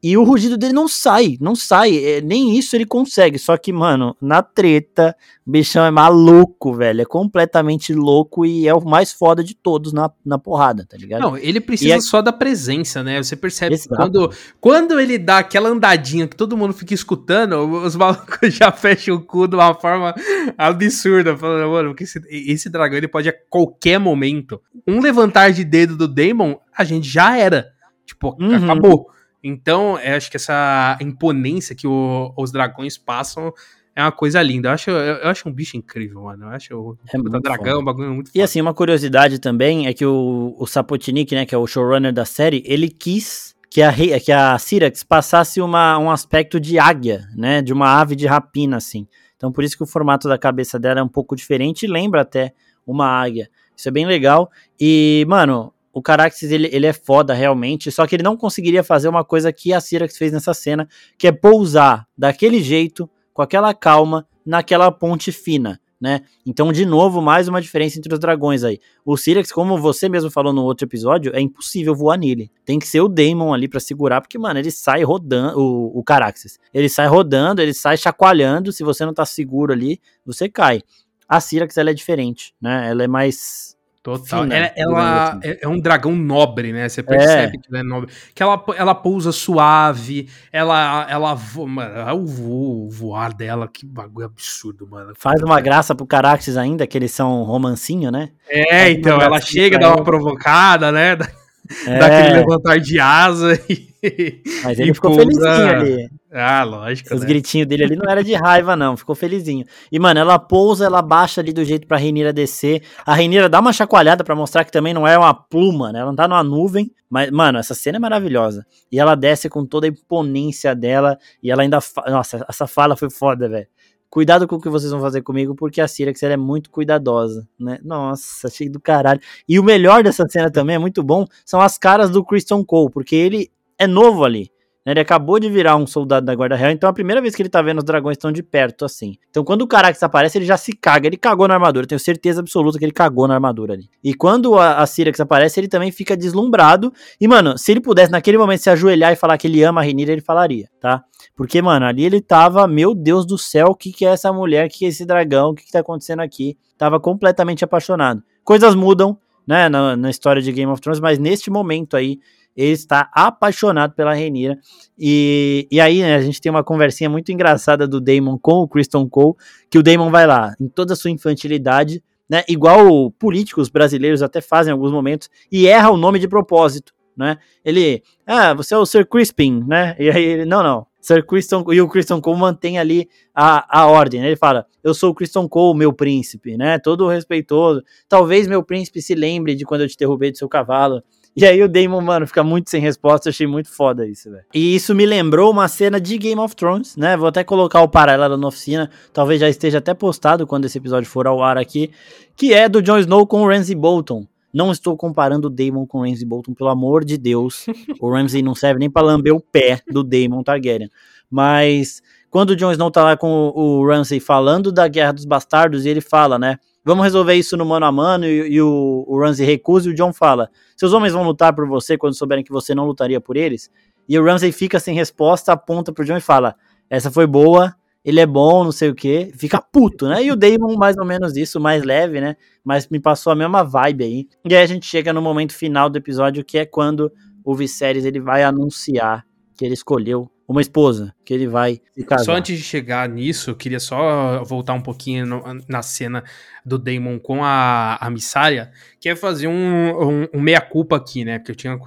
E o rugido dele não sai, não sai. É, nem isso ele consegue. Só que, mano, na treta, o bichão é maluco, velho. É completamente louco e é o mais foda de todos na, na porrada, tá ligado? Não, ele precisa é... só da presença, né? Você percebe quando, quando ele dá aquela andadinha que todo mundo fica escutando, os malucos já fecham o cu de uma forma absurda. Falando, mano, porque esse, esse dragão ele pode a qualquer momento. Um levantar de dedo do Daemon, a gente já era. Tipo, uhum. acabou. Então, eu acho que essa imponência que o, os dragões passam é uma coisa linda. Eu acho, eu acho um bicho incrível, mano. Eu acho o é dragão um bagulho muito foda. E assim, uma curiosidade também é que o, o Sapotnik, né, que é o showrunner da série, ele quis que a, que a Syrax passasse uma, um aspecto de águia, né, de uma ave de rapina, assim. Então, por isso que o formato da cabeça dela é um pouco diferente e lembra até uma águia. Isso é bem legal. E, mano, o Caraxes, ele, ele é foda realmente, só que ele não conseguiria fazer uma coisa que a Syrax fez nessa cena, que é pousar daquele jeito, com aquela calma, naquela ponte fina, né? Então, de novo, mais uma diferença entre os dragões aí. O Syrax, como você mesmo falou no outro episódio, é impossível voar nele. Tem que ser o Daemon ali para segurar, porque, mano, ele sai rodando, o, o Caraxes, ele sai rodando, ele sai chacoalhando, se você não tá seguro ali, você cai. A Syrax, ela é diferente, né? Ela é mais Total. Fina, ela, ela é, é, um dragão nobre, né? Você percebe é. que ela é nobre. Que ela, ela pousa suave, ela, ela voa, mano, o, voo, voar dela, que bagulho absurdo, mano. Faz uma graça pro Caraxes ainda, que eles são romancinho, né? É, então, ela chega, dá uma provocada, né? É. Daquele levantar de asa e. Mas ele ficou pousa... felizinho ali. Ah, lógico. Os né? gritinhos dele ali não era de raiva, não. Ficou felizinho. E, mano, ela pousa, ela baixa ali do jeito pra Renira descer. A Renira dá uma chacoalhada para mostrar que também não é uma pluma, né? Ela não tá numa nuvem. Mas, mano, essa cena é maravilhosa. E ela desce com toda a imponência dela. E ela ainda. Fa... Nossa, essa fala foi foda, velho. Cuidado com o que vocês vão fazer comigo, porque a Syrax ela é muito cuidadosa, né? Nossa, achei do caralho. E o melhor dessa cena também é muito bom, são as caras do Christian Cole, porque ele é novo ali. Né? Ele acabou de virar um soldado da Guarda Real, então é a primeira vez que ele tá vendo os dragões tão de perto assim. Então quando o Carax aparece, ele já se caga, ele cagou na armadura. tenho certeza absoluta que ele cagou na armadura ali. E quando a, a Syrax aparece, ele também fica deslumbrado. E, mano, se ele pudesse naquele momento se ajoelhar e falar que ele ama a Renira, ele falaria, tá? Porque, mano, ali ele tava, meu Deus do céu, o que, que é essa mulher, o que, que é esse dragão, o que, que tá acontecendo aqui? Tava completamente apaixonado. Coisas mudam, né, na, na história de Game of Thrones, mas neste momento aí, ele está apaixonado pela Renira. E, e aí né, a gente tem uma conversinha muito engraçada do Damon com o Kristen Cole, que o Damon vai lá, em toda a sua infantilidade, né, igual políticos brasileiros até fazem em alguns momentos, e erra o nome de propósito, né? Ele, ah, você é o Sir Crispin, né? E aí ele, não, não, Sir Christian, e o Christian Cole mantém ali a, a ordem, né? Ele fala, eu sou o Christian Cole, meu príncipe, né? Todo respeitoso. Talvez meu príncipe se lembre de quando eu te derrubei do seu cavalo. E aí o Damon, mano, fica muito sem resposta, eu achei muito foda isso, velho. E isso me lembrou uma cena de Game of Thrones, né? Vou até colocar o paralelo na oficina, talvez já esteja até postado quando esse episódio for ao ar aqui, que é do Jon Snow com o Ramsay Bolton. Não estou comparando o Daemon com o Ramsay Bolton, pelo amor de Deus. o Ramsay não serve nem para lamber o pé do Daemon Targaryen. Mas quando o Jon Snow tá lá com o, o Ramsay falando da Guerra dos Bastardos, e ele fala, né? Vamos resolver isso no mano a mano, e, e o, o Ramsay recusa, e o Jon fala: Seus homens vão lutar por você quando souberem que você não lutaria por eles? E o Ramsay fica sem resposta, aponta pro Jon e fala: Essa foi boa, ele é bom, não sei o que, fica puto, né? E o Damon, mais ou menos isso, mais leve, né? Mas me passou a mesma vibe aí. E aí a gente chega no momento final do episódio, que é quando o Viserys ele vai anunciar que ele escolheu uma esposa que ele vai se casar. Só antes de chegar nisso, eu queria só voltar um pouquinho no, na cena do Damon com a, a Missária, que é fazer um, um, um meia-culpa aqui, né? Porque eu tinha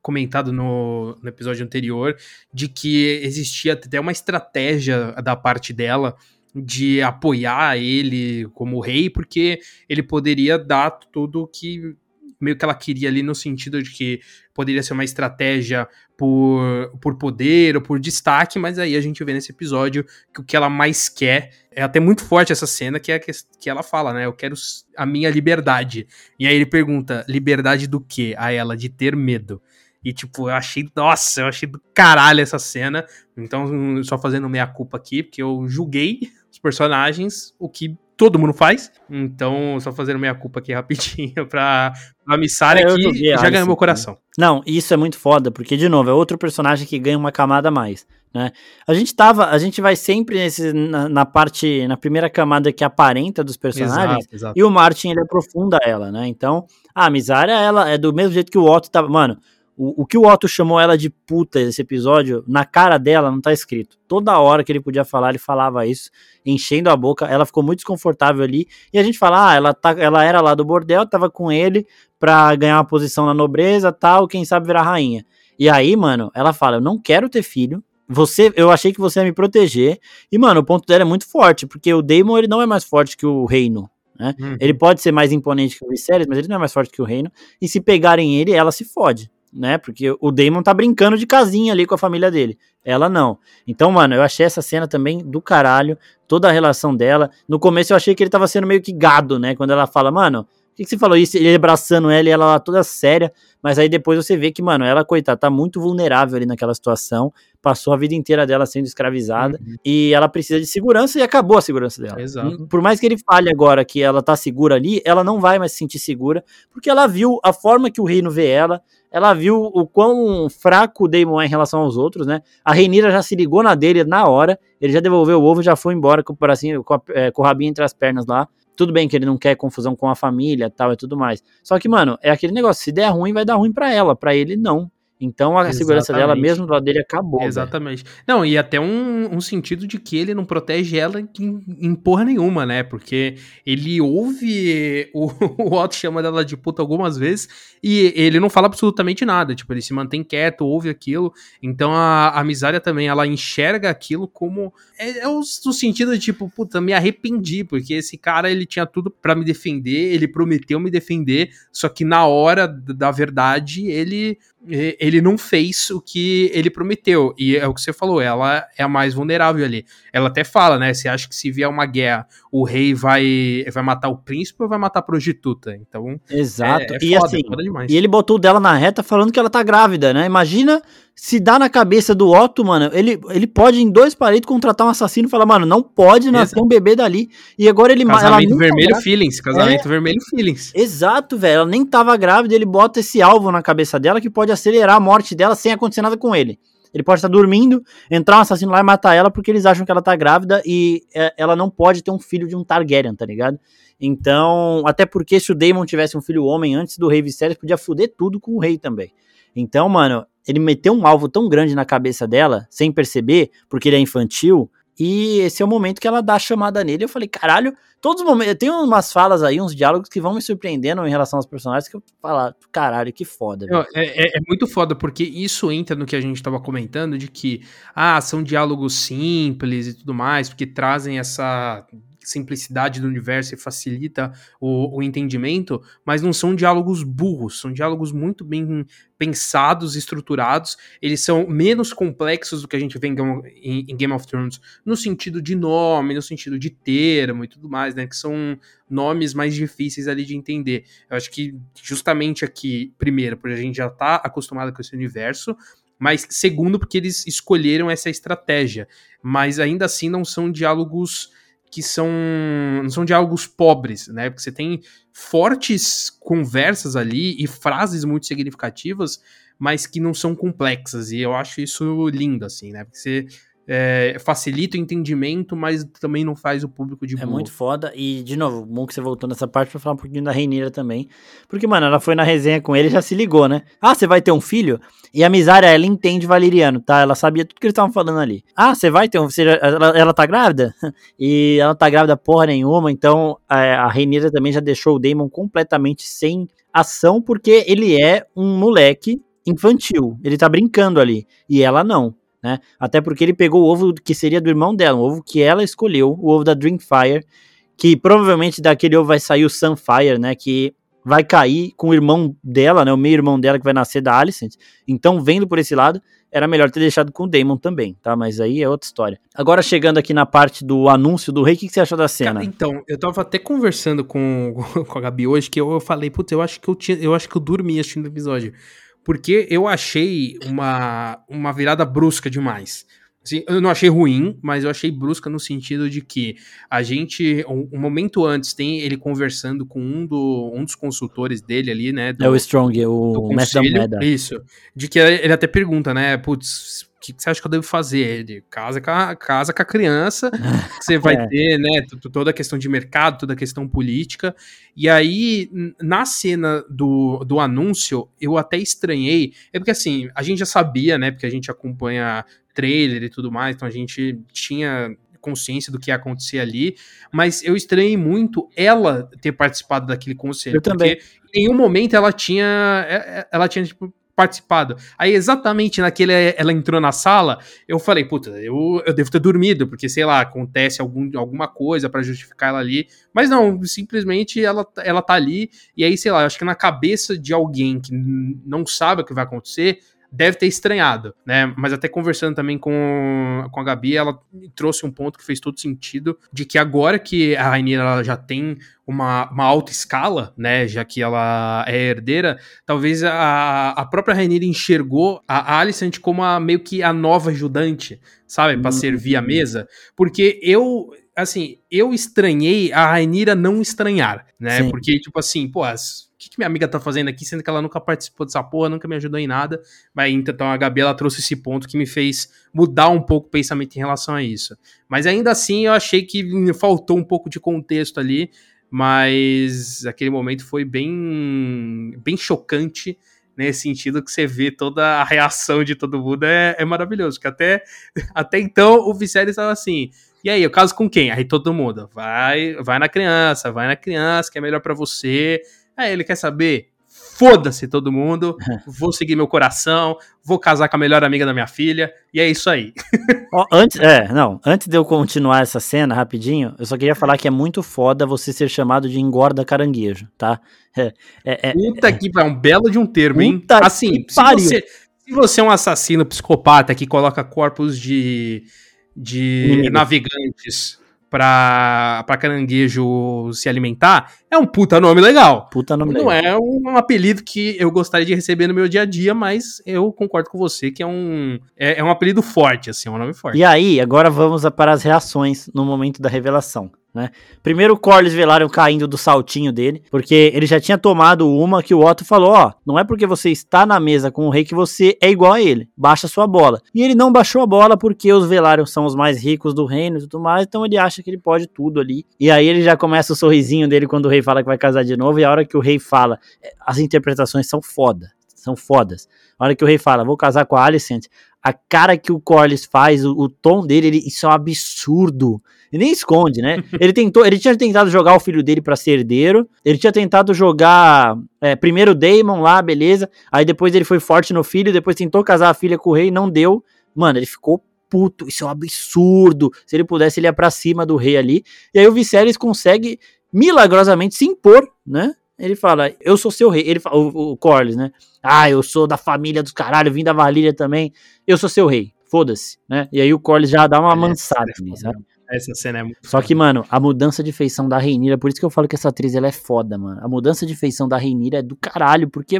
comentado no, no episódio anterior de que existia até uma estratégia da parte dela de apoiar ele como rei, porque ele poderia dar tudo que meio que ela queria ali no sentido de que poderia ser uma estratégia por, por poder ou por destaque, mas aí a gente vê nesse episódio que o que ela mais quer é até muito forte essa cena que é que, que ela fala, né? Eu quero a minha liberdade. E aí ele pergunta: liberdade do quê? A ela, de ter medo. E, tipo, eu achei, nossa, eu achei do caralho essa cena. Então, só fazendo meia culpa aqui, porque eu julguei personagens, o que todo mundo faz. Então, só fazendo meia culpa aqui rapidinho pra, pra Missara é, que já ganhou meu coração. Não, isso é muito foda, porque, de novo, é outro personagem que ganha uma camada a mais. Né? A gente tava, a gente vai sempre nesse, na, na parte, na primeira camada que aparenta dos personagens, exato, exato. e o Martin ele aprofunda ela, né? Então, a Misária, ela é do mesmo jeito que o Otto tava, mano, o, o que o Otto chamou ela de puta nesse episódio, na cara dela não tá escrito. Toda hora que ele podia falar, ele falava isso, enchendo a boca. Ela ficou muito desconfortável ali. E a gente fala, ah, ela, tá, ela era lá do bordel, tava com ele pra ganhar uma posição na nobreza tal, quem sabe virar rainha. E aí, mano, ela fala: Eu não quero ter filho. Você, eu achei que você ia me proteger. E, mano, o ponto dela é muito forte, porque o Daemon ele não é mais forte que o reino. Né? Uhum. Ele pode ser mais imponente que o Viserys, mas ele não é mais forte que o reino. E se pegarem ele, ela se fode né? Porque o Damon tá brincando de casinha ali com a família dele. Ela não. Então, mano, eu achei essa cena também do caralho, toda a relação dela. No começo eu achei que ele tava sendo meio que gado, né? Quando ela fala, mano, o que, que você falou isso? Ele abraçando ela e ela lá toda séria. Mas aí depois você vê que, mano, ela, coitada, tá muito vulnerável ali naquela situação. Passou a vida inteira dela sendo escravizada. Uhum. E ela precisa de segurança e acabou a segurança dela. Exato. Por mais que ele fale agora que ela tá segura ali, ela não vai mais se sentir segura. Porque ela viu a forma que o reino vê ela ela viu o quão fraco o Daemon é em relação aos outros, né? A Reinira já se ligou na dele na hora, ele já devolveu o ovo e já foi embora com, assim, com, a, é, com o rabinho entre as pernas lá. Tudo bem que ele não quer confusão com a família tal e tudo mais. Só que, mano, é aquele negócio, se der ruim, vai dar ruim para ela, para ele não. Então a Exatamente. segurança dela, mesmo do lado dele, acabou. Exatamente. Véio. Não, e até um, um, sentido de que ele não protege ela em, em porra nenhuma, né? Porque ele ouve o, o Otto chama dela de puta algumas vezes e ele não fala absolutamente nada. Tipo, ele se mantém quieto, ouve aquilo. Então a, a Misária também, ela enxerga aquilo como. É, é o, o, sentido de tipo, puta, me arrependi, porque esse cara ele tinha tudo para me defender, ele prometeu me defender, só que na hora da verdade ele ele não fez o que ele prometeu. E é o que você falou, ela é a mais vulnerável ali. Ela até fala, né? Você acha que se vier uma guerra, o rei vai, vai matar o príncipe ou vai matar a prostituta? Então. Exato. É, é e foda, assim, é e ele botou dela na reta falando que ela tá grávida, né? Imagina se dá na cabeça do Otto, mano, ele, ele pode em dois palitos contratar um assassino e falar, mano, não pode nascer um bebê dali. E agora ele Casamento vermelho feelings, casamento é. vermelho feelings. Exato, velho. Ela nem tava grávida, ele bota esse alvo na cabeça dela que pode acelerar a morte dela sem acontecer nada com ele. Ele pode estar dormindo, entrar um assassino lá e matar ela porque eles acham que ela tá grávida e é, ela não pode ter um filho de um Targaryen, tá ligado? Então, até porque se o Daemon tivesse um filho homem antes do rei Viserys, podia fuder tudo com o rei também. Então, mano, ele meteu um alvo tão grande na cabeça dela, sem perceber, porque ele é infantil, e esse é o momento que ela dá a chamada nele. Eu falei, caralho, todos os momentos. Tem umas falas aí, uns diálogos que vão me surpreendendo em relação aos personagens que eu falo, caralho, que foda. Não, é, é, é, muito foda, porque isso entra no que a gente tava comentando, de que, ah, são diálogos simples e tudo mais, porque trazem essa simplicidade do universo e facilita o, o, entendimento, mas não são diálogos burros, são diálogos muito bem pensados, estruturados. Eles são menos complexos do que a gente vê em, em, Game of Thrones, no sentido de nome, no sentido de termo e tudo mais, né? Que são nomes mais difíceis ali de entender. Eu acho que justamente aqui, primeiro, porque a gente já tá acostumado com esse universo, mas segundo, porque eles escolheram essa estratégia. Mas ainda assim não são diálogos que são não são diálogos pobres, né? Porque você tem fortes conversas ali e frases muito significativas, mas que não são complexas. E eu acho isso lindo, assim, né? Porque você é, facilita o entendimento, mas também não faz o público de É muito foda. E, de novo, bom que você voltou nessa parte pra falar um pouquinho da Reineira também. Porque, mano, ela foi na resenha com ele e já se ligou, né? Ah, você vai ter um filho? E a Misária, ela entende valeriano, tá? Ela sabia tudo que eles estavam falando ali. Ah, você vai ter um filho? Ela, ela tá grávida? e ela tá grávida porra nenhuma, então a, a Reineira também já deixou o Damon completamente sem ação, porque ele é um moleque infantil. Ele tá brincando ali. E ela não né? Até porque ele pegou o ovo que seria do irmão dela, um ovo que ela escolheu, o ovo da Dreamfire, que provavelmente daquele ovo vai sair o Sunfire, né? Que vai cair com o irmão dela, né? O meio irmão dela que vai nascer da Alicent. Então, vendo por esse lado, era melhor ter deixado com o Damon também, tá? Mas aí é outra história. Agora, chegando aqui na parte do anúncio do rei, o que, que você achou da cena? Cara, então, eu tava até conversando com, com a Gabi hoje, que eu, eu falei, putz, eu acho que eu tinha, eu acho que eu dormi assistindo o episódio porque eu achei uma, uma virada brusca demais. Assim, eu não achei ruim, mas eu achei brusca no sentido de que a gente, um, um, momento antes, tem ele conversando com um, do, um dos consultores dele ali, né? Do, é o Strong, o mestre da moeda. Isso. De que ele até pergunta, né? Putz, que, que você acha que eu devo fazer? Ele, casa com a, casa com a criança, você vai é. ter, né, toda a questão de mercado, toda a questão política. E aí, na cena do, do anúncio, eu até estranhei, é porque assim, a gente já sabia, né, porque a gente acompanha trailer e tudo mais, então a gente tinha consciência do que ia acontecer ali, mas eu estranhei muito ela ter participado daquele conselho, eu porque também. em nenhum momento ela tinha é, é, ela tinha tipo participado. Aí, exatamente naquele ela entrou na sala, eu falei, puta, eu, eu devo ter dormido, porque, sei lá, acontece algum, alguma coisa para justificar ela ali. Mas não, simplesmente ela, ela tá ali, e aí, sei lá, acho que na cabeça de alguém que não sabe o que vai acontecer, deve ter estranhado, né? Mas até conversando também com, com a Gabi, ela trouxe um ponto que fez todo sentido, de que agora que a Rainha já tem uma, uma alta escala, né, já que ela é herdeira, talvez a, a própria Rainha enxergou a Alicent como a, meio que a nova ajudante, sabe, para uhum. servir a mesa, porque eu assim, eu estranhei a Rainira não estranhar, né? Sim. Porque, tipo assim, pô, as, que, que minha amiga tá fazendo aqui, sendo que ela nunca participou dessa porra, nunca me ajudou em nada. Mas então a Gabi ela trouxe esse ponto que me fez mudar um pouco o pensamento em relação a isso. Mas ainda assim eu achei que faltou um pouco de contexto ali, mas aquele momento foi bem, bem chocante nesse sentido que você vê toda a reação de todo mundo é, é maravilhoso, que até, até então o Viserys estava assim, e aí, eu caso com quem? Aí todo mundo, vai, vai na criança, vai na criança, que é melhor para você, Aí ele quer saber? Foda-se todo mundo, vou seguir meu coração, vou casar com a melhor amiga da minha filha, e é isso aí. oh, antes, é, não, antes de eu continuar essa cena rapidinho, eu só queria falar que é muito foda você ser chamado de engorda caranguejo, tá? É, é, é Puta é, que é um belo de um termo, hein? Assim, se você, se você é um assassino psicopata que coloca corpos de, de navegantes pra, pra caranguejo se alimentar, é um puta nome legal. Puta nome Não legal. é um, um, apelido que eu gostaria de receber no meu dia a dia, mas eu concordo com você que é um, é, é um apelido forte, assim, é um nome forte. E aí, agora vamos para as reações no momento da revelação. Né? Primeiro o Corlys Velaryon caindo do saltinho dele, porque ele já tinha tomado uma que o Otto falou, ó, não é porque você está na mesa com o rei que você é igual a ele, baixa sua bola. E ele não baixou a bola porque os Velaryon são os mais ricos do reino e tudo mais, então ele acha que ele pode tudo ali. E aí ele já começa o sorrisinho dele quando o rei fala que vai casar de novo, e a hora que o rei fala, é, as interpretações são foda são fodas. A hora que o rei fala, vou casar com a Alicent, a cara que o Corlys faz, o, o tom dele, ele, isso é um absurdo. Ele nem esconde, né? ele tentou, ele tinha tentado jogar o filho dele para ser herdeiro, ele tinha tentado jogar é, primeiro o Daemon lá, beleza, aí depois ele foi forte no filho, depois tentou casar a filha com o rei, não deu. Mano, ele ficou puto, isso é um absurdo. Se ele pudesse, ele ia pra cima do rei ali. E aí o Viserys consegue milagrosamente se impor, né? Ele fala, eu sou seu rei. Ele fala, o, o Corlys, né? Ah, eu sou da família dos caralho, vim da Valíria também. Eu sou seu rei. Foda-se, né? E aí o Corlys já dá uma é, mansada, é, sabe? Essa cena é muito Só que, mano, a mudança de feição da Reinira, por isso que eu falo que essa atriz ela é foda, mano. A mudança de feição da Reinira é do caralho, porque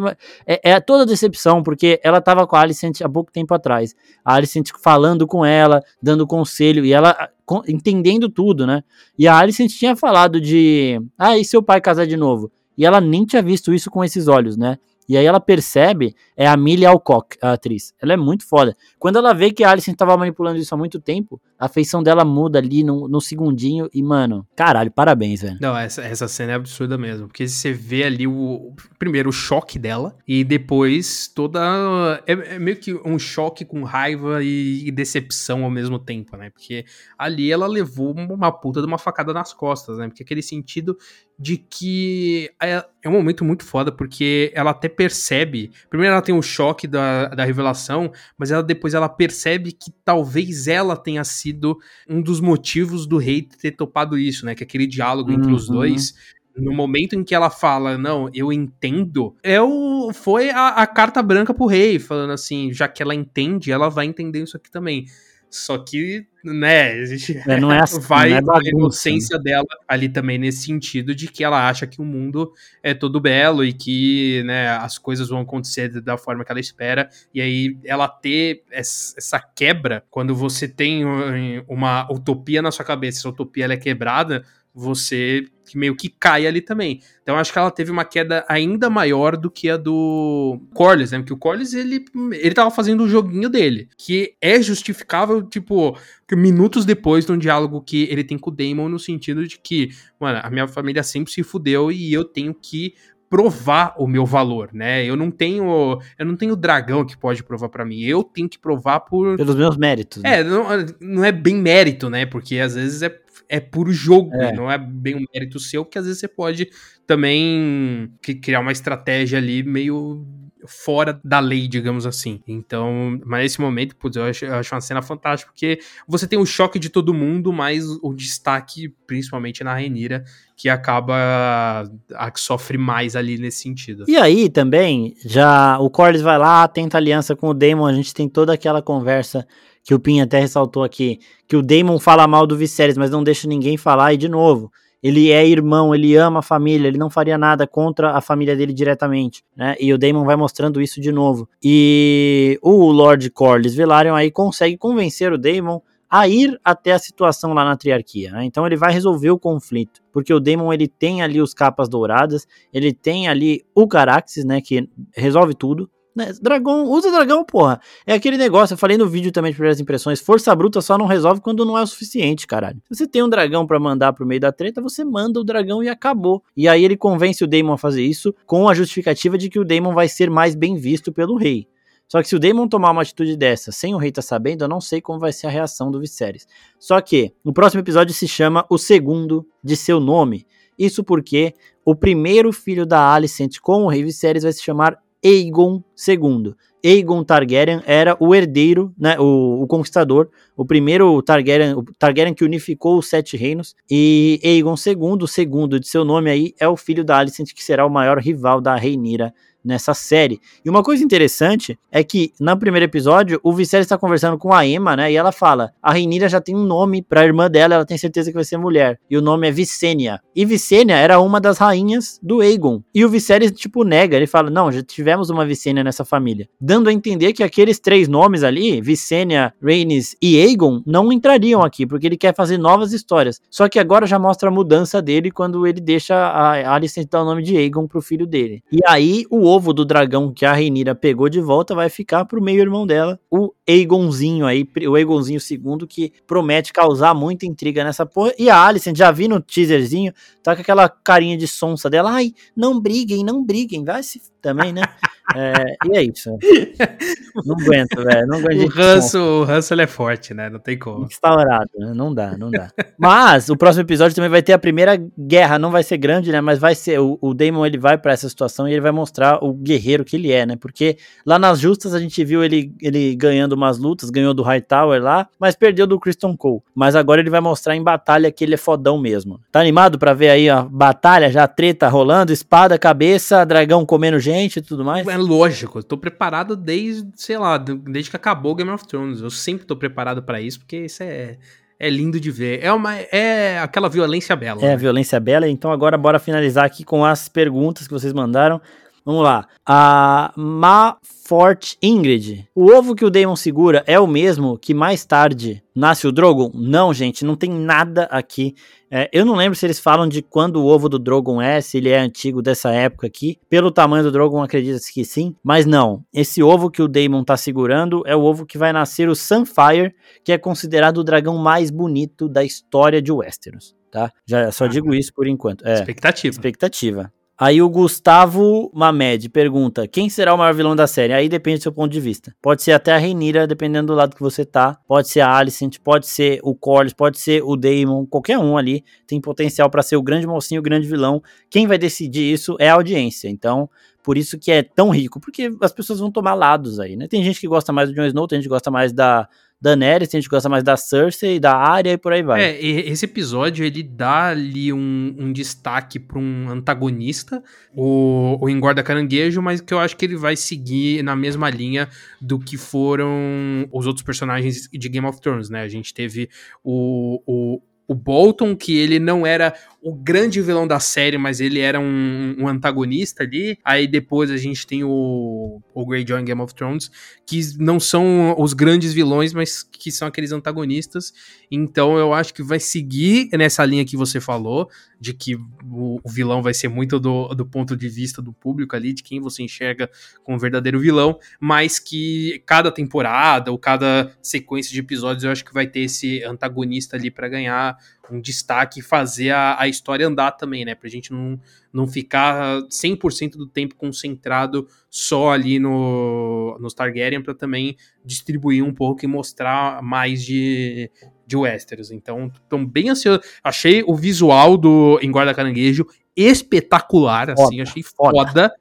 é, é toda decepção, porque ela tava com a Alicent há pouco tempo atrás. A Alicent falando com ela, dando conselho, e ela entendendo tudo, né? E a Alicent tinha falado de, ah, e seu pai casar de novo? E ela nem tinha visto isso com esses olhos, né? E aí ela percebe, é a Millie Alcock, a atriz. Ela é muito foda. Quando ela vê que a Alison tava manipulando isso há muito tempo, a feição dela muda ali no, no segundinho e, mano, caralho, parabéns, velho. Não, essa, essa cena é absurda mesmo. Porque você vê ali o. Primeiro, o choque dela. E depois toda. É, é meio que um choque com raiva e, e, decepção ao mesmo tempo, né? Porque ali ela levou uma puta de uma facada nas costas, né? Porque aquele sentido de que é, é um momento muito foda, porque ela até percebe. Primeiro ela tem o choque da, da revelação, mas ela depois ela percebe que talvez ela tenha sido um dos motivos do rei ter topado isso, né? Que aquele diálogo uhum. entre os uhum. dois no momento em que ela fala, não, eu entendo, é o, foi a, a, carta branca pro rei, falando assim, já que ela entende, ela vai entender isso aqui também. Só que, né, existe. É, não é assim, vai não é bagunça, a inocência né? dela ali também nesse sentido de que ela acha que o mundo é todo belo e que, né, as coisas vão acontecer da forma que ela espera. E aí ela ter essa quebra, quando você tem uma utopia na sua cabeça, essa utopia é quebrada, você meio que cai ali também. Então acho que ela teve uma queda ainda maior do que a do Corlys, né? Porque o Corlys, ele, ele tava fazendo o joguinho dele, que é justificável, tipo, minutos depois de um diálogo que ele tem com o Damon, no sentido de que, mano, a minha família sempre se fudeu e eu tenho que provar o meu valor, né? Eu não tenho, eu não tenho dragão que pode provar para mim. Eu tenho que provar por pelos meus méritos. Né? É, não, não é bem mérito, né? Porque às vezes é é puro jogo, é. não é bem um mérito seu, porque às vezes você pode também criar uma estratégia ali meio fora da lei, digamos assim. Então, mas nesse momento, putz, eu acho, eu acho uma cena fantástica, porque você tem o choque de todo mundo, mas o destaque, principalmente na Renira, que acaba a que sofre mais ali nesse sentido. E aí também, já o Corlys vai lá, tenta aliança com o Daemon, a gente tem toda aquela conversa que o Pin até ressaltou aqui, que o Daemon fala mal do Viserys, mas não deixa ninguém falar, e de novo, ele é irmão, ele ama a família, ele não faria nada contra a família dele diretamente, né? E o Daemon vai mostrando isso de novo. E o Lord Corlys Velaryon aí consegue convencer o Daemon a ir até a situação lá na triarquia, né? Então ele vai resolver o conflito, porque o Daemon ele tem ali os capas douradas, ele tem ali o Caraxes, né, que resolve tudo, né? Dragão, usa dragão, porra. É aquele negócio, eu falei no vídeo também de primeiras impressões, força bruta só não resolve quando não é o suficiente, caralho. Se você tem um dragão para mandar pro meio da treta, você manda o dragão e acabou. E aí ele convence o Daemon a fazer isso com a justificativa de que o Daemon vai ser mais bem visto pelo rei. Só que se o Daemon tomar uma atitude dessa sem o rei tá sabendo, eu não sei como vai ser a reação do Viserys. Só que o próximo episódio se chama O Segundo de Seu Nome. Isso porque o primeiro filho da Alicent com o rei Viserys vai se chamar Aegon II. Aegon Targaryen era o herdeiro, né, o, o, conquistador, o primeiro Targaryen, o Targaryen que unificou os sete reinos, e Aegon II, o segundo de seu nome aí, é o filho da Alicent, que será o maior rival da Rhaenyra nessa série. E uma coisa interessante é que no primeiro episódio o Viserys está conversando com a Emma, né? E ela fala: a Rhaenyra já tem um nome para a irmã dela, ela tem certeza que vai ser mulher. E o nome é Visenya. E Visenya era uma das rainhas do Aegon. E o Viserys tipo nega, ele fala: "Não, já tivemos uma Visenya nessa família", dando a entender que aqueles três nomes ali, Visenya, Rhaenys e Aegon, não entrariam aqui, porque ele quer fazer novas histórias. Só que agora já mostra a mudança dele quando ele deixa a Alicent dar o nome de Aegon pro filho dele. E aí o ovo do dragão que a Reinira pegou de volta vai ficar pro meio-irmão dela, o Aegonzinho aí, o Aegonzinho II, que promete causar muita intriga nessa porra. E a Alicent, já vi no teaserzinho, tá com aquela carinha de sonsa dela, ai, não briguem, não briguem, vai se também, né? É, e é isso. Não aguento, velho. Não aguento o ranço, o ranço ele é forte, né? Não tem como. Instaurado, né? Não dá, não dá. Mas o próximo episódio também vai ter a primeira guerra. Não vai ser grande, né? Mas vai ser. O, o Damon ele vai para essa situação e ele vai mostrar o guerreiro que ele é, né? Porque lá nas justas a gente viu ele, ele ganhando umas lutas, ganhou do Hightower lá, mas perdeu do Christian Cole. Mas agora ele vai mostrar em batalha que ele é fodão mesmo. Tá animado para ver aí a batalha, já treta rolando, espada, cabeça, dragão comendo gente e tudo mais? É lógico, eu tô preparado desde, sei lá, desde que acabou Game of Thrones. Eu sempre tô preparado para isso, porque isso é, é lindo de ver. É, uma, é aquela violência bela. É, né? violência bela. Então agora bora finalizar aqui com as perguntas que vocês mandaram. Vamos lá. A Mafort Ingrid. O ovo que o Daemon segura é o mesmo que mais tarde nasce o Drogon? Não, gente, não tem nada aqui. É, eu não lembro se eles falam de quando o ovo do Drogon é, se ele é antigo dessa época aqui. Pelo tamanho do Drogon, acredita-se que sim. Mas não, esse ovo que o Daemon tá segurando é o ovo que vai nascer o Sunfire, que é considerado o dragão mais bonito da história de Westeros. Tá? Já só digo isso por enquanto. É, expectativa. Expectativa. Aí o Gustavo Mamed pergunta: quem será o maior vilão da série? Aí depende do seu ponto de vista. Pode ser até a Reinira, dependendo do lado que você tá. Pode ser a Alicent, pode ser o Corlys, pode ser o Daemon, qualquer um ali tem potencial para ser o grande mocinho, o grande vilão. Quem vai decidir isso é a audiência. Então, por isso que é tão rico, porque as pessoas vão tomar lados aí, né? Tem gente que gosta mais do Jon Snow, tem gente que gosta mais da Daenerys, a gente gosta mais da Cersei, da Arya e por aí vai. É, esse episódio ele dá ali um, um destaque para um antagonista, o, o Engorda Caranguejo, mas que eu acho que ele vai seguir na mesma linha do que foram os outros personagens de Game of Thrones, né? A gente teve o, o o Bolton, que ele não era o grande vilão da série, mas ele era um, um, antagonista ali. Aí depois a gente tem o, o Greyjoy em Game of Thrones, que não são os grandes vilões, mas que são aqueles antagonistas. Então eu acho que vai seguir nessa linha que você falou, de que o, o vilão vai ser muito do, do ponto de vista do público ali, de quem você enxerga como verdadeiro vilão, mas que cada temporada ou cada sequência de episódios eu acho que vai ter esse antagonista ali para ganhar um destaque e fazer a, a história andar também, né? Pra gente não, não ficar 100% do tempo concentrado só ali no, no Targaryen, para também distribuir um pouco e mostrar mais de, de Westeros. Então, tô bem ansioso. Achei o visual do Engorda Caranguejo espetacular, foda, assim, achei foda. foda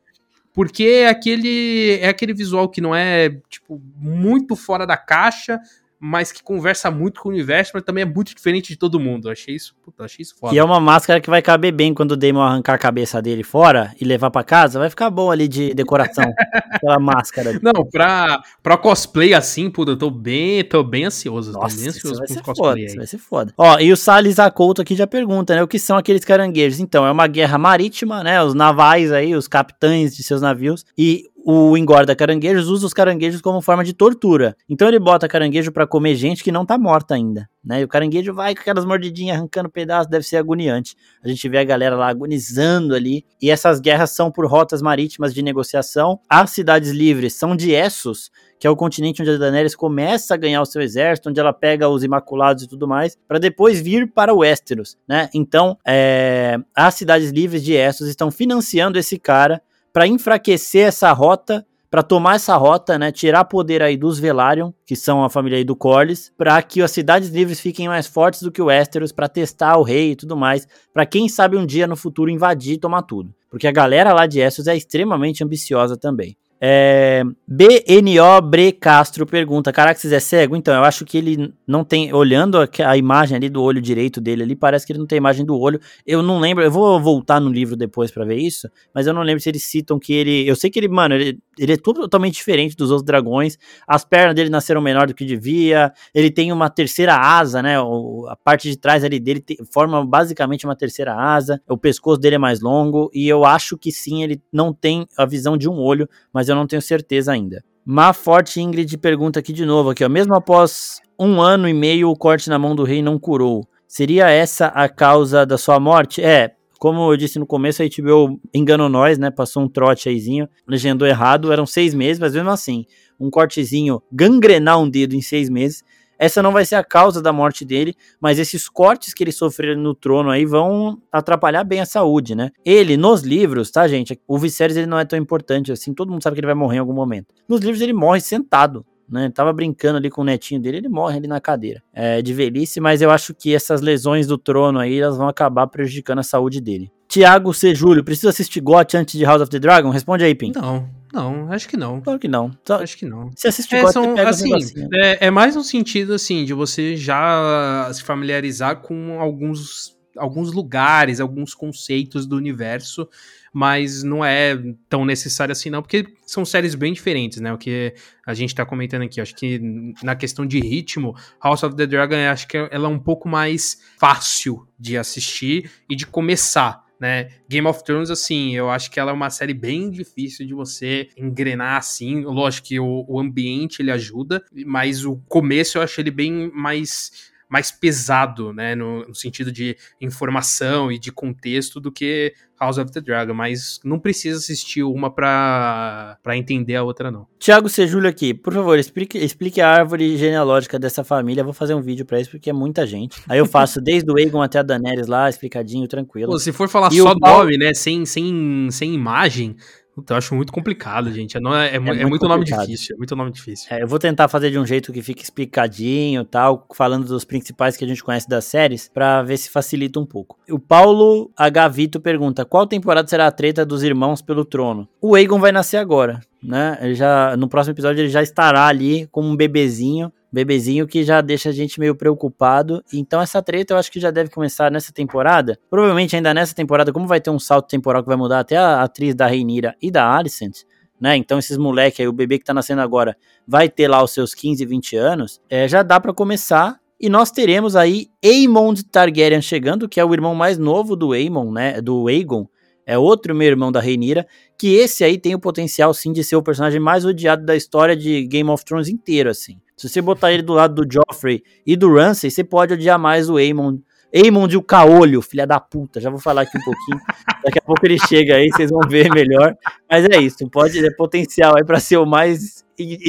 porque é aquele é aquele visual que não é tipo muito fora da caixa, mas que conversa muito com o universo, mas também é muito diferente de todo mundo. Eu achei isso, puta, achei isso foda. E é uma máscara que vai caber bem quando o Damon arrancar a cabeça dele fora e levar para casa, vai ficar bom ali de decoração. aquela máscara. Não, pra, pra cosplay assim, puta, eu tô bem, tô bem ansioso. Nossa, tô bem ansioso vai ser foda, aí. vai ser foda. Ó, e o Salles Acouto aqui já pergunta, né, o que são aqueles caranguejos? Então, é uma guerra marítima, né, os navais aí, os capitães de seus navios, e o engorda caranguejos usa os caranguejos como forma de tortura. Então ele bota caranguejo para comer gente que não tá morta ainda, né? E o caranguejo vai com aquelas mordidinhas arrancando pedaços, deve ser agoniante. A gente vê a galera lá agonizando ali. E essas guerras são por rotas marítimas de negociação. As cidades livres são de Essos, que é o continente onde a Daenerys começa a ganhar o seu exército, onde ela pega os Imaculados e tudo mais, para depois vir para o Westeros, né? Então, é, as cidades livres de Essos estão financiando esse cara para enfraquecer essa rota, para tomar essa rota, né, tirar poder aí dos Velaryon, que são a família aí do Corlys, para que as cidades livres fiquem mais fortes do que o Westeros, para testar o rei e tudo mais, para quem sabe um dia no futuro invadir e tomar tudo. Porque a galera lá de Essos é extremamente ambiciosa também. É, BNO Bre Castro pergunta: Caraxes é cego? Então, eu acho que ele não tem. Olhando a, a, imagem ali do olho direito dele ali, parece que ele não tem imagem do olho. Eu não lembro, eu vou voltar no livro depois para ver isso, mas eu não lembro se eles citam que ele. Eu sei que ele, mano, ele, ele é totalmente diferente dos outros dragões. As pernas dele nasceram menor do que devia. Ele tem uma terceira asa, né? O, a parte de trás ali dele te, forma basicamente uma terceira asa. O pescoço dele é mais longo. E eu acho que sim, ele não tem a visão de um olho, mas eu não tenho certeza ainda. Má Forte Ingrid pergunta aqui de novo, aqui, ó. Mesmo após um ano e meio, o corte na mão do rei não curou. Seria essa a causa da sua morte? É, como eu disse no começo, a HBO enganou nós, né? Passou um trote aízinho, legendou errado, eram seis meses, mas mesmo assim, um cortezinho, gangrenar um dedo em seis meses, essa não vai ser a causa da morte dele, mas esses cortes que ele sofreu no trono aí vão atrapalhar bem a saúde, né? Ele, nos livros, tá, gente? O Viserys ele não é tão importante assim, todo mundo sabe que ele vai morrer em algum momento. Nos livros ele morre sentado, né? Ele tava brincando ali com o netinho dele, ele morre ali na cadeira. É de velhice, mas eu acho que essas lesões do trono aí, elas vão acabar prejudicando a saúde dele. Tiago C. Júlio, precisa assistir GOT antes de House of the Dragon? Responde aí, Pim. Não, não, acho que não. Claro que não. Só, acho que não. Se assiste é, são, assim, um é, é mais um sentido, assim, de você já se familiarizar com alguns, alguns lugares, alguns conceitos do universo, mas não é tão necessário assim não, porque são séries bem diferentes, né, o que a gente tá comentando aqui, acho que na questão de ritmo, House of the Dragon, acho que ela é um pouco mais fácil de assistir e de começar, né? Game of Thrones, assim, eu acho que ela é uma série bem difícil de você engrenar assim. Lógico que o, o ambiente ele ajuda, mas o começo eu acho ele bem mais mais pesado, né, no, no, sentido de informação e de contexto do que House of the Dragon, mas não precisa assistir uma pra, pra entender a outra, não. Tiago Sejulho aqui, por favor, explique, explique a árvore genealógica dessa família, vou fazer um vídeo pra isso, porque é muita gente. Aí eu faço desde o Aegon até a Daenerys lá, explicadinho, tranquilo. Pô, se for falar E só o nome, né, sem, sem, sem imagem, puta, eu acho muito complicado, gente. É, não é, é, mu- é muito muito nome difícil, é muito nome difícil. É, eu vou tentar fazer de um jeito que fique explicadinho tal, falando dos principais que a gente conhece das séries, pra ver se facilita um pouco. O Paulo H. Vito pergunta: qual temporada será a treta dos irmãos pelo trono? O Aegon vai nascer agora, né? Ele já, no próximo episódio ele já estará ali como um bebezinho. Bebezinho que já deixa a gente meio preocupado. Então, essa treta eu acho que já deve começar nessa temporada. Provavelmente ainda nessa temporada, como vai ter um salto temporal que vai mudar até a atriz da Reinira e da Alicent, né? Então, esses moleque aí, o bebê que tá nascendo agora, vai ter lá os seus 15, 20 anos, é, já dá pra começar. E nós teremos aí Aemond Targaryen chegando, que é o irmão mais novo do Aemon, né? Do Aegon. É outro meu irmão da Rhaenyra, que esse aí tem o potencial sim de ser o personagem mais odiado da história de Game of Thrones inteiro, assim. Se você botar ele do lado do Joffrey e do Ramsay, você pode odiar mais o Aemon. Aemond e o Caolho, filha da puta. Já vou falar aqui um pouquinho. Daqui a pouco ele chega aí, vocês vão ver melhor. Mas é isso, pode é potencial aí pra ser o mais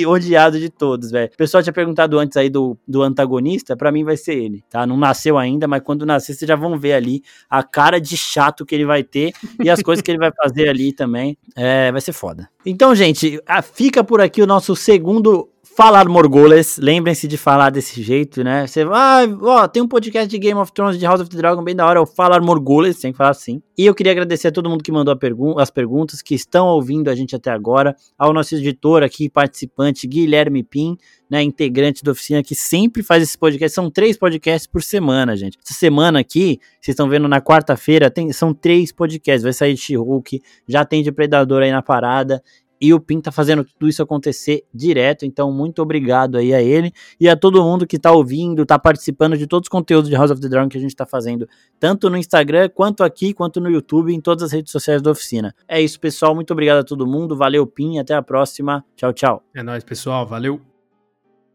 odiado de todos, velho. O pessoal tinha perguntado antes aí do, do antagonista, pra mim vai ser ele, tá? Não nasceu ainda, mas quando nascer vocês já vão ver ali a cara de chato que ele vai ter e as coisas que ele vai fazer ali também. É, vai ser foda. Então, gente, fica por aqui o nosso segundo Falar Morgoles, lembrem-se de falar desse jeito, né? Você vai, ah, ó, tem um podcast de Game of Thrones, de House of the Dragon, bem da hora, o Falar Morgoles, tem que falar assim. E eu queria agradecer a todo mundo que mandou as perguntas, que estão ouvindo a gente até agora, ao nosso editor aqui, participante, Guilherme Pim, né, integrante da oficina, que sempre faz esse podcast, são três podcasts por semana, gente. Essa semana aqui, vocês estão vendo na quarta-feira, são três podcasts, vai sair de She-Hulk, já tem de Predador aí na parada, e o Pim tá fazendo tudo isso acontecer direto, então muito obrigado aí a ele e a todo mundo que tá ouvindo, tá participando de todos os conteúdos de House of the Dragon que a gente tá fazendo, tanto no Instagram, quanto aqui, quanto no YouTube, em todas as redes sociais da oficina. É isso, pessoal, muito obrigado a todo mundo, valeu Pim, até a próxima, tchau, tchau. É nóis, pessoal. Valeu.